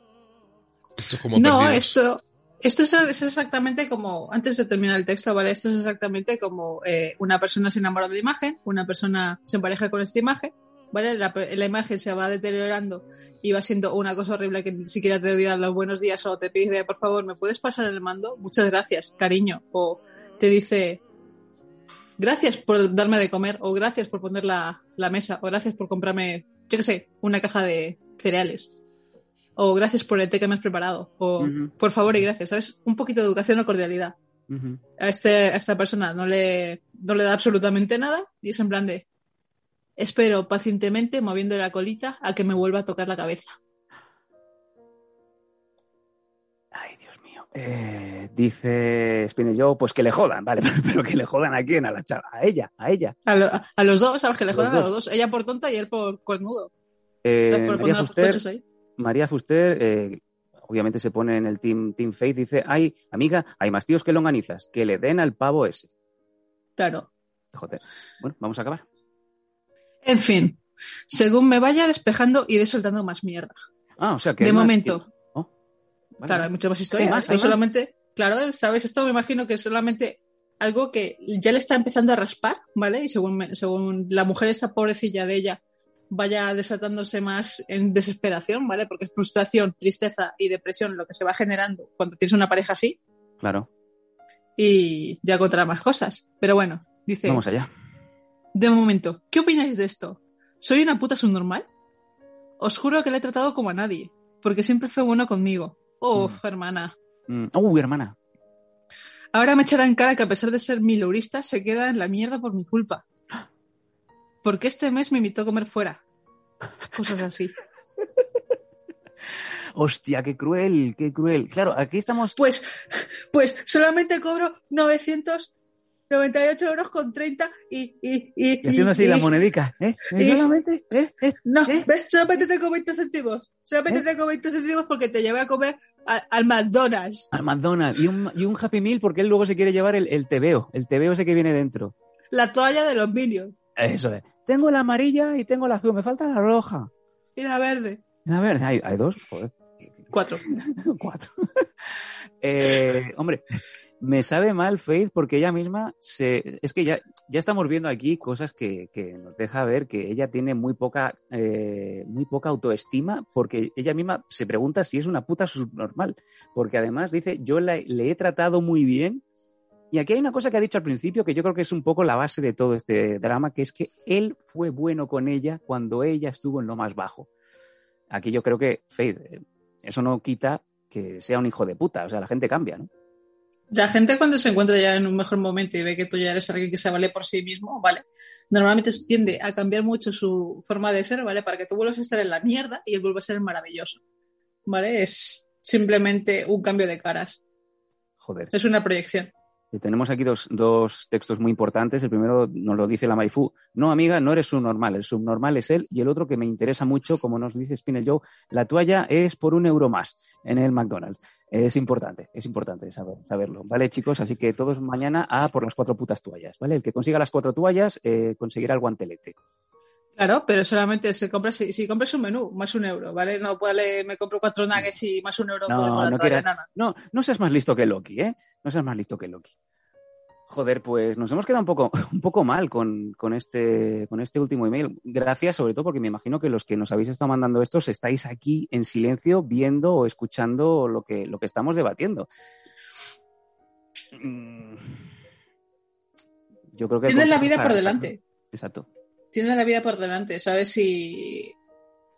Esto es como No, perdidos. esto, esto es, es exactamente como, antes de terminar el texto, ¿vale? Esto es exactamente como eh, una persona se enamora de la imagen, una persona se empareja con esta imagen, ¿vale? La, la imagen se va deteriorando y va siendo una cosa horrible que ni siquiera te odia los buenos días o te pide, por favor, ¿me puedes pasar el mando? Muchas gracias, cariño. O te dice, gracias por darme de comer, o gracias por poner la, la mesa, o gracias por comprarme, yo qué sé, una caja de cereales. O gracias por el té que me has preparado. O por favor y gracias. ¿Sabes? Un poquito de educación o cordialidad. A, este, a esta persona no le, no le da absolutamente nada y es en plan de espero pacientemente moviendo la colita a que me vuelva a tocar la cabeza. Ay, Dios mío. Eh, dice Spinel Joe, pues que le jodan, vale, pero, que le jodan a quién, a la chava, a ella, a ella. A, lo- a los dos, a los que le Los jodan a los dos. Ella por tonta y él por cuernudo. Eh, por María los Fuster, ahí. María Fuster, eh, obviamente se pone en el team, team Faith, dice, ay, amiga, hay más tíos que longanizas, que le den al pavo ese. Claro. Joder. Bueno, vamos a acabar. En fin, según me vaya despejando, iré soltando más mierda. Ah, o sea que... de momento. Oh, vale, Claro, hay vale. mucha más historia. Hay más, Esto hay más. solamente, claro, sabes, esto me imagino que solamente algo que ya le está empezando a raspar, ¿vale? Y según, me- según la mujer, esta pobrecilla de ella, vaya desatándose más en desesperación, ¿vale? Porque es frustración, tristeza y depresión lo que se va generando cuando tienes una pareja así Claro. y ya contra más cosas. Pero bueno, dice, Vamos allá. De momento, ¿qué opináis de esto? ¿Soy una puta subnormal? Os juro que le he tratado como a nadie, porque siempre fue bueno conmigo. Uf, hermana. Mm. Uy, hermana. Ahora me echará en cara que a pesar de ser mileurista, se queda en la mierda por mi culpa. Porque este mes me invitó a comer fuera. Cosas así. Hostia, qué cruel, qué cruel. Claro, aquí estamos. Pues, pues solamente cobro 998 euros con 30 y... y, y, Y haciendo así y- la monedica, ¿eh? ¿Eh? y- Solamente, ¿eh? ¿eh? No, ¿Eh? ¿ves? Solamente tengo 20 céntimos. Solamente ¿Eh? tengo 20 céntimos porque te llevé a comer a- al McDonald's. Al McDonald's. Y un, y un Happy Meal porque él luego se quiere llevar el, el tebeo. El tebeo ese que viene dentro. La toalla de los Minions. Eso es. Tengo la amarilla y tengo la azul. Me falta la roja. Y la verde. A ver, hay, hay dos. Joder. Cuatro. Cuatro. Eh, hombre, me sabe mal Faith porque ella misma se. Es que ya, ya estamos viendo aquí cosas que, que nos deja ver que ella tiene muy poca, eh, muy poca autoestima porque ella misma se pregunta si es una puta subnormal. Porque además dice, yo le he tratado muy bien. Y aquí hay una cosa que ha dicho al principio que yo creo que es un poco la base de todo este drama, que es que él fue bueno con ella cuando ella estuvo en lo más bajo. Aquí yo creo que Faith, eh, eso no quita que sea un hijo de puta. O sea, la gente cambia, ¿no? La gente cuando se encuentra ya en un mejor momento y ve que tú ya eres alguien que se vale por sí mismo, ¿vale? Normalmente tiende a cambiar mucho su forma de ser, ¿vale? Para que tú vuelvas a estar en la mierda y él vuelva a ser maravilloso, ¿vale? Es simplemente un cambio de caras. Joder. Es una proyección. Tenemos aquí dos, dos textos muy importantes. El primero nos lo dice la Maifú. No, amiga, no eres subnormal. El subnormal es él. Y el otro que me interesa mucho, como nos dice Spinel Joe, la toalla es por un euro más en el McDonald's. Es importante, es importante saber- saberlo. ¿Vale, chicos? Así que todos mañana a por las cuatro putas toallas. ¿Vale? El que consiga las cuatro toallas eh, conseguirá el guantelete. Claro, pero solamente se compra si, si compras un menú, más un euro, ¿vale? No vale, me compro cuatro nuggets y más un euro No, con no quieras-. No, no seas más listo que Loki, ¿eh? No seas más listo que Loki. Joder, pues nos hemos quedado un poco, un poco mal con, con este, con este último email. Gracias, sobre todo, porque me imagino que los que nos habéis estado mandando estos estáis aquí en silencio viendo o escuchando lo que, lo que estamos debatiendo. Mm. Yo creo que. Tienes la vida por delante. Exacto. Tienes la vida por delante, ¿sabes? Si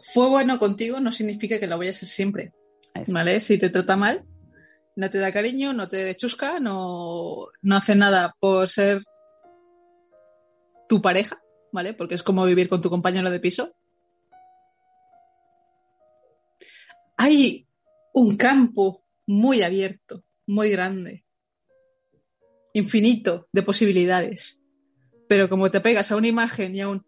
fue bueno contigo, no significa que lo vaya a ser siempre. ¿Vale? Si te trata mal, no te da cariño, no te chusca, no, no hace nada por ser tu pareja, ¿vale? Porque es como vivir con tu compañero de piso. Hay un campo muy abierto, muy grande, infinito de posibilidades. Pero como te pegas a una imagen y a un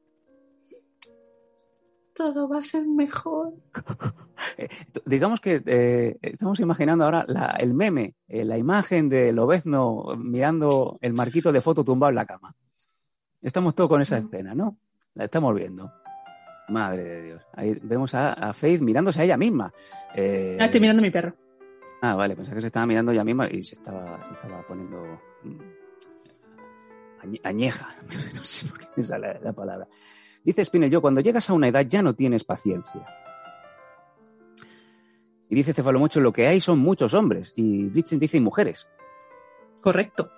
todo va a ser mejor. Eh, digamos que eh, estamos imaginando ahora la- el meme, eh, la imagen de Lobezno mirando el marquito de foto tumbado en la cama. Estamos todos con esa escena, ¿no? La estamos viendo. Madre de Dios. Ahí vemos a, a Faith mirándose a ella misma. Eh, Ah, estoy mirando a mi perro. Ah, vale, pensaba que se estaba mirando ella misma y se estaba, se estaba poniendo mm, añeja. No sé por qué sale la, la palabra. Dice Spinel, yo cuando llegas a una edad ya no tienes paciencia. Y dice Cefalomocho, lo que hay son muchos hombres. Y Blitzen dice y mujeres. Correcto.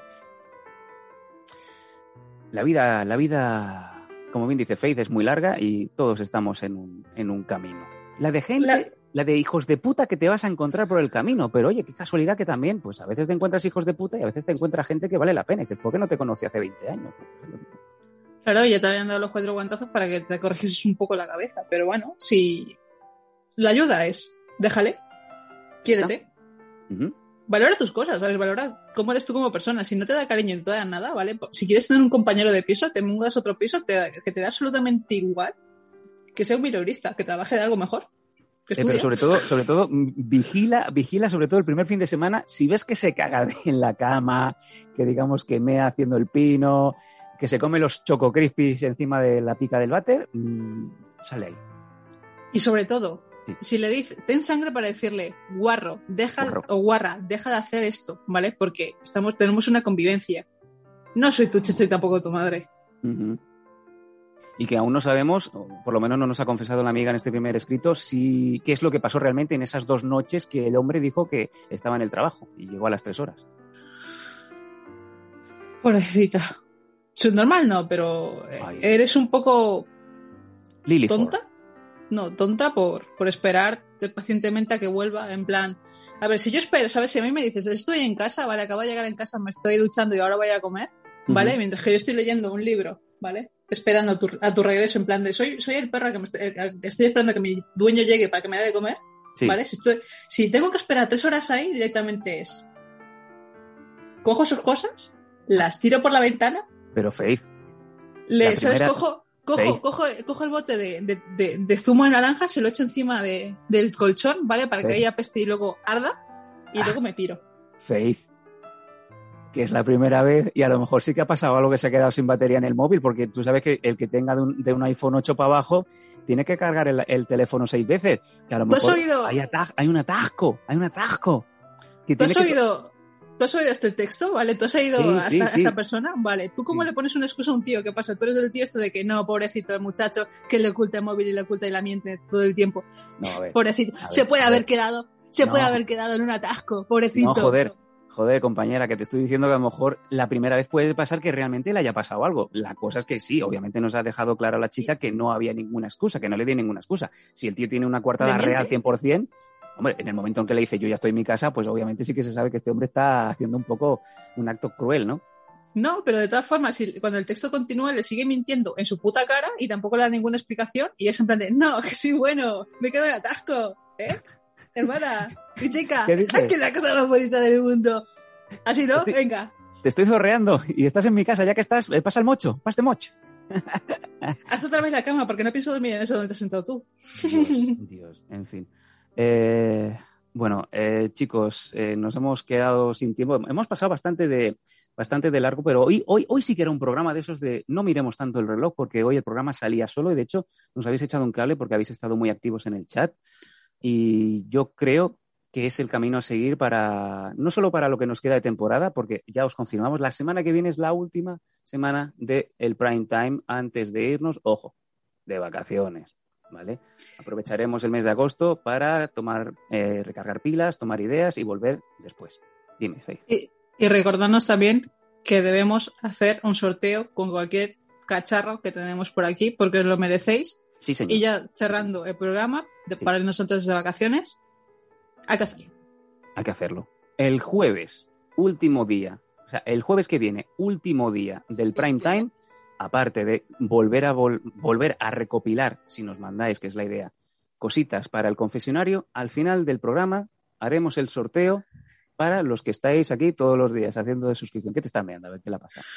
La vida, la vida, como bien dice Faith, es muy larga y todos estamos en un, en un camino. La de gente, La- la... de hijos de puta que te vas a encontrar por el camino, pero oye, qué casualidad que también, pues a veces te encuentras hijos de puta y a veces te encuentras gente que vale la pena. Y dices, ¿por qué no te conocí hace 20 años? Claro, ya te habían dado los cuatro guantazos para que te corrigieses un poco la cabeza. Pero bueno, si la ayuda es, déjale, quiérete, valora tus cosas, ¿sabes? Valora cómo eres tú como persona. Si no te da cariño no te da nada, ¿vale? Si quieres tener un compañero de piso, te mudas a otro piso te da- que te da absolutamente igual que sea un mileurista, que trabaje de algo mejor. Eh, pero sobre todo, sobre todo, mm, vigila, vigila sobre todo el primer fin de semana, si ves que se caga en la cama, que digamos que mea haciendo el pino, que se come los choco crispies encima de la pica del váter, mm, sale ahí. Y sobre todo, Sí. si le dices, ten sangre para decirle, guarro, deja, Guarro. o guarra, deja de hacer esto, ¿vale? Porque estamos, tenemos una convivencia. no soy tu checho y tampoco tu madre. Y que aún no sabemos, o por lo menos no nos ha confesado la amiga en este primer escrito, si qué es lo que pasó realmente en esas dos noches que el hombre dijo que estaba en el trabajo y llegó a las tres horas. Pobrecita. Subnormal no, pero eh, Ay. eres un poco Lily tonta. No, tonta por, por esperar pacientemente a que vuelva, en plan. A ver, si yo espero, ¿sabes? Si a mí me dices, estoy en casa, vale, acabo de llegar en casa, me estoy duchando y ahora voy a comer, ¿vale? Mientras que yo estoy leyendo un libro, ¿vale? Esperando a tu, a tu regreso, en plan de, soy, soy el perro que me estoy, estoy esperando a que mi dueño llegue para que me dé de comer, Sí. ¿vale? Si, estoy, si tengo que esperar tres horas ahí, directamente es. Cojo sus cosas, las tiro por la ventana, Pero Faith, le, ¿sabes? primera- Cojo, cojo, cojo, cojo el bote de, de- de- de zumo de naranja, se lo echo encima de- del colchón, ¿vale? Para que haya peste y luego arda, y Ah. luego me piro. Faith, que es la primera vez y a lo mejor sí que ha pasado algo que se ha quedado sin batería en el móvil, porque tú sabes que el que tenga de un, de un iPhone 8 para abajo tiene que cargar el, el teléfono seis veces. Que a lo ¿Tú has mejor oído- hay, ataj- hay un atasco, hay un atasco. Que ¿Tú has que- oído, ¿tú has oído este texto? ¿Vale? ¿Tú has oído Sí, a, sí, esta, a sí. esta persona? Vale. ¿Tú cómo le pones una excusa a un tío? ¿Qué pasa? Tú eres del tío esto de que no, pobrecito el muchacho, que le oculta el móvil y le oculta y la miente todo el tiempo. No, a ver. Pobrecito. A ver, se puede haber ver. quedado, se No. puede haber quedado en un atasco, pobrecito. No, joder. Joder, compañera, que te estoy diciendo que a lo mejor la primera vez puede pasar que realmente le haya pasado algo. La cosa es que sí, obviamente nos ha dejado claro la chica que no había ninguna excusa, que no le di ninguna excusa. Si el tío tiene una coartada miente. real 100%, hombre, en el momento en que le dice yo ya estoy en mi casa, pues obviamente sí que se sabe que este hombre está haciendo un poco un acto cruel, ¿no? No, pero de todas formas, cuando el texto continúa, le sigue mintiendo en su puta cara y tampoco le da ninguna explicación y es en plan de, no, que soy bueno, me quedo en atasco, ¿eh? Hermana, mi chica, es la cosa más bonita del mundo. Así, ¿no? Venga, Te estoy zorreando y estás en mi casa, ya que estás, eh, pasa el mocho, pasa de mocho. haz otra vez la cama porque no pienso dormir en eso donde te has sentado tú. Dios, Dios, en fin. Eh, bueno, eh, chicos, nos hemos quedado sin tiempo. Hemos pasado bastante de, bastante de largo, pero hoy, hoy, hoy sí que era un programa de esos de no miremos tanto el reloj, porque hoy el programa salía solo y de hecho nos habéis echado un cable porque habéis estado muy activos en el chat. Y yo creo que es el camino a seguir para, no solo para lo que nos queda de temporada, porque ya os confirmamos, la semana que viene es la última semana del el prime time antes de irnos, ojo, de vacaciones. ¿Vale? Aprovecharemos el mes de agosto para tomar, eh, recargar pilas, tomar ideas y volver después. Dime, Faith. Y, y recordarnos también que debemos hacer un sorteo con cualquier cacharro que tenemos por aquí porque os lo merecéis. Sí, señor. Y ya cerrando el programa, de, Sí. para nosotros de vacaciones, hay que hacerlo. Hay que hacerlo. El jueves, último día, o sea, el jueves que viene, último día del prime time, aparte de volver a, vol- volver a recopilar, si nos mandáis, que es la idea, cositas para el confesionario, al final del programa haremos el sorteo para los que estáis aquí todos los días haciendo de suscripción. ¿Qué te están mirando? A ver qué la pasa.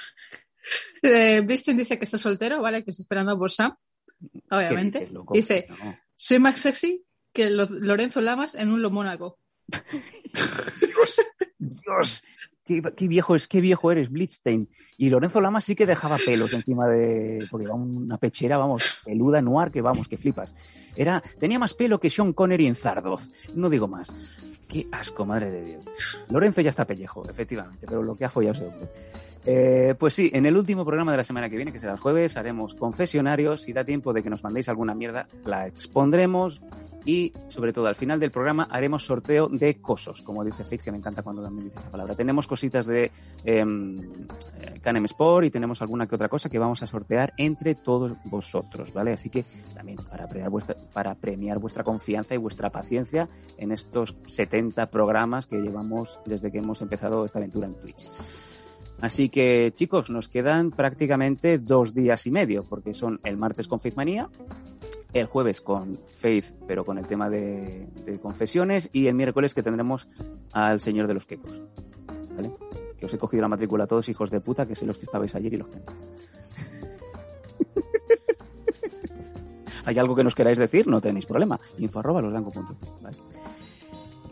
Eh, dice que está soltero, ¿vale? Que está esperando por Sam, obviamente. Dice, No. soy más sexy que Lo- Lorenzo Lamas en un Lomónaco. Dios, qué, qué viejo es, qué viejo eres, Blitzstein. Y Lorenzo Lama sí que dejaba pelos encima de. Porque era una pechera, vamos, peluda noir que vamos, que flipas. Era, tenía más pelo que Sean Connery en Zardoz. No digo más. Qué asco, madre de Dios. Lorenzo ya está pellejo, efectivamente, pero lo que ha follado ese hombre. Eh, pues sí, en el último programa de la semana que viene, que será el jueves, haremos confesionarios. Si da tiempo de que nos mandéis alguna mierda, la expondremos. Y sobre todo al final del programa haremos sorteo de cosos, como dice Faith, que me encanta cuando también dice esa palabra. Tenemos cositas de em, eh, Canem Sport y tenemos alguna que otra cosa que vamos a sortear entre todos vosotros, ¿vale? Así que también para premiar vuestra, para premiar vuestra confianza y vuestra paciencia en estos 70 programas que llevamos desde que hemos empezado esta aventura en Twitch. Así que, chicos, nos quedan prácticamente dos días y medio, porque son el martes con Faith el jueves con Faith, pero con el tema de, confesiones, y el miércoles que tendremos al Señor de los Quecos. ¿Vale? Que os he cogido la matrícula a todos, hijos de puta, que sé los que estabais ayer y los que no. ¿Hay algo que nos queráis decir? No tenéis problema. Info arroba losblanco.com, ¿vale?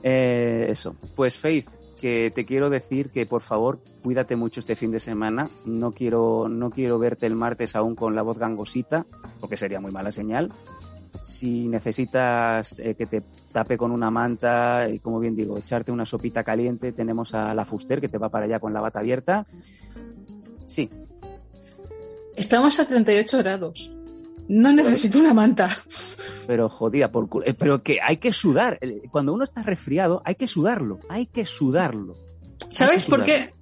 Eh, eso. Pues Faith, que te quiero decir que por favor cuídate mucho este fin de semana. No quiero, no quiero verte el martes aún con la voz gangosita, porque sería muy mala señal. Si necesitas eh, que te tape con una manta y, como bien digo, echarte una sopita caliente, tenemos a la Fuster que te va para allá con la bata abierta. Sí. Estamos a 38 grados. No necesito una manta. Pero jodía, por culo. Eh, Pero que hay que sudar. Cuando uno está resfriado, hay que sudarlo. Hay que sudarlo. ¿Sabes por qué?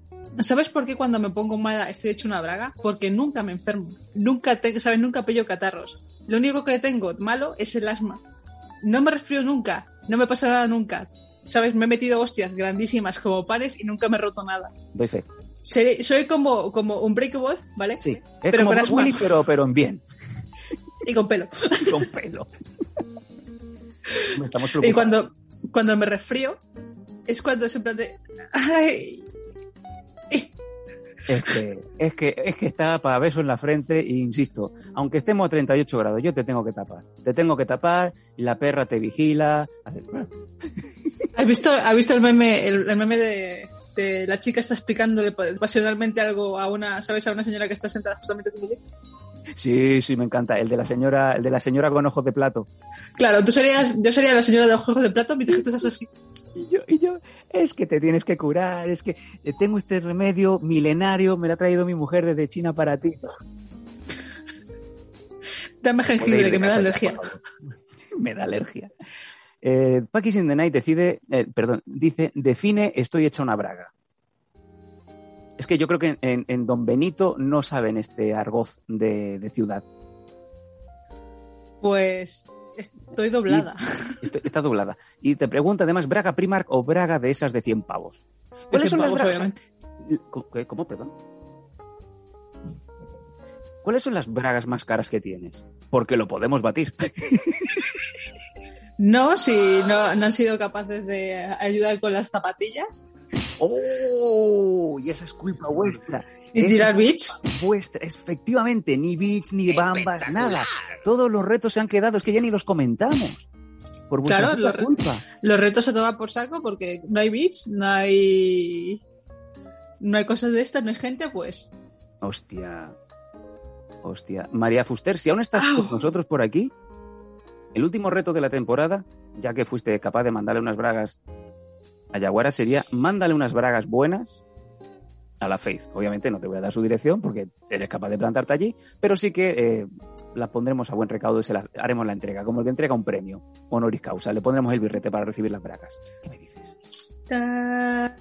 ¿Sabes por qué cuando me pongo mala estoy hecho una braga? Porque nunca me enfermo. Nunca te, ¿sabes? Nunca pello catarros. Lo único que tengo malo es el asma. No me resfrío nunca. No me pasa nada nunca. ¿Sabes? Me he metido hostias grandísimas como pares y nunca me he roto nada. Doy fe. Seré- soy como, como un breakable, ¿vale? Sí. Es Pero como con asma. Pero, pero en bien. Y con pelo. Con pelo. Y cuando, cuando me resfrío, es cuando es en plan de. ¡Ay! Es que, es que, es que está para beso en la frente e insisto, aunque estemos a 38 grados, yo te tengo que tapar. Te tengo que tapar, la perra te vigila. hace- ¿Has visto, ¿has visto el meme, el, el meme de, de la chica está explicándole pasionalmente algo a una, ¿sabes? A una señora que está sentada justamente? Sí, sí, me encanta. El de la señora, el de la señora con ojos de plato. Claro, tú serías, yo sería la señora de ojos de plato mientras que tú estás así. Y yo, y yo, es que te tienes que curar, es que eh, tengo este remedio milenario, me lo ha traído mi mujer desde China para ti. Dame jengibre, que me da alergia. me da alergia. Eh, Pakis in the Night decide, eh, perdón, dice, define estoy hecha una braga. Es que yo creo que en, en Don Benito no saben este argoz de, de ciudad. Pues estoy doblada. Está doblada. Y te pregunta además, ¿braga Primark o braga de esas de 100 pavos? ¿Cuáles son las bragas? ¿Cómo, perdón? ¿Cuáles son las bragas más caras que tienes? Porque lo podemos batir. No, si no, no han sido capaces de ayudar con las zapatillas ¡Oh! Y esa es culpa vuestra. y tirar bits. vuestra. Efectivamente, ni bits, ni bambas, nada. Todos los retos se han quedado, es que ya ni los comentamos. Por vuestra Claro, los culpa. Los retos se toman por saco porque no hay bits, no hay. No hay cosas de estas, no hay gente, pues. Hostia. Hostia. María Fuster, si aún estás Au. con nosotros por aquí, el último reto de la temporada, ya que fuiste capaz de mandarle unas bragas a Yaguara, sería mándale unas bragas buenas a la Faith. Obviamente no te voy a dar su dirección porque eres capaz de plantarte allí, pero sí que eh, las pondremos a buen recaudo y se las haremos la entrega, como el que entrega un premio honoris causa. Le pondremos el birrete para recibir las bragas. ¿Qué me dices? Ah.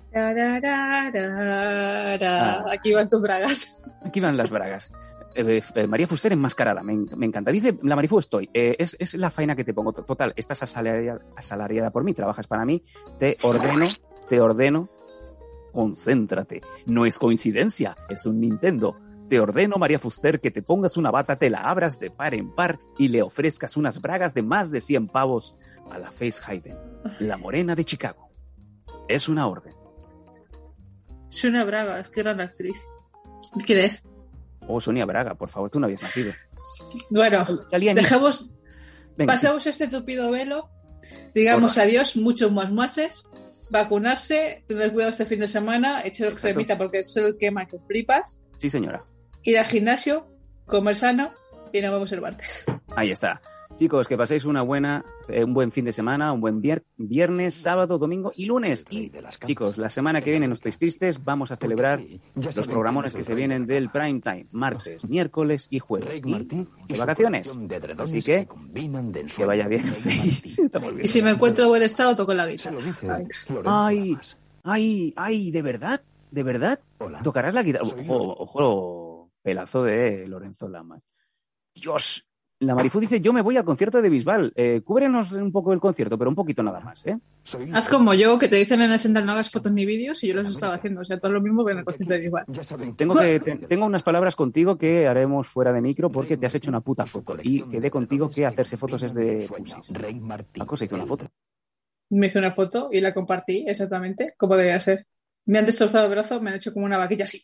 Aquí van tus bragas. Aquí van las bragas. Eh, eh, María Fuster enmascarada, me, me encanta. Dice, la Marifu estoy. Eh, es, es la faena que te pongo. Total, estás asalariada, por mí, trabajas para mí. Te ordeno, te ordeno, concéntrate. No es coincidencia, es un Nintendo. Te ordeno, María Fuster, que te pongas una bata, te la abras de par en par y le ofrezcas unas bragas de más de 100 pavos a la Face Hayden, la morena de Chicago. Es una orden. Soy una braga, es que gran actriz. ¿Quién es? Oh, Sonia Braga, por favor, tú no habías nacido. Bueno, Salía dejamos, Venga, pasamos este tupido velo. Digamos adiós, muchos más mases. Vacunarse, tener cuidado este fin de semana, echar Exacto. cremita porque es el quema que flipas. Sí, señora. Ir al gimnasio, comer sano y nos vemos el martes. Ahí está. Chicos, que paséis una buena, eh, un buen fin de semana, un buen vier- viernes, sábado, domingo y lunes. Y chicos, la semana que viene no estéis tristes, vamos a celebrar los programones que se vienen del prime time, martes, miércoles y jueves. Y de vacaciones. Así que, que vaya bien. Y si me encuentro en buen estado, toco la guitarra. Ay, ay, ay, ¿de verdad? ¿De verdad? ¿Tocarás la guitarra? Ojo, ojo, pelazo de Lorenzo Lamas. Dios. La Marifú dice, yo me voy al concierto de Bisbal. Eh, cúbrenos un poco el concierto, pero un poquito nada más, ¿eh? Haz como yo, que te dicen en el central no hagas fotos ni vídeos y yo los estaba haciendo. O sea, todo lo mismo que en el concierto de igual. Tengo, que, te- tengo unas palabras contigo que haremos fuera de micro porque te has hecho una puta foto. Y quedé contigo que hacerse fotos es de pusis. Paco se hizo una foto. Me hice una foto y la compartí exactamente como debía ser. Me han destrozado el brazo, me han hecho como una vaquilla así.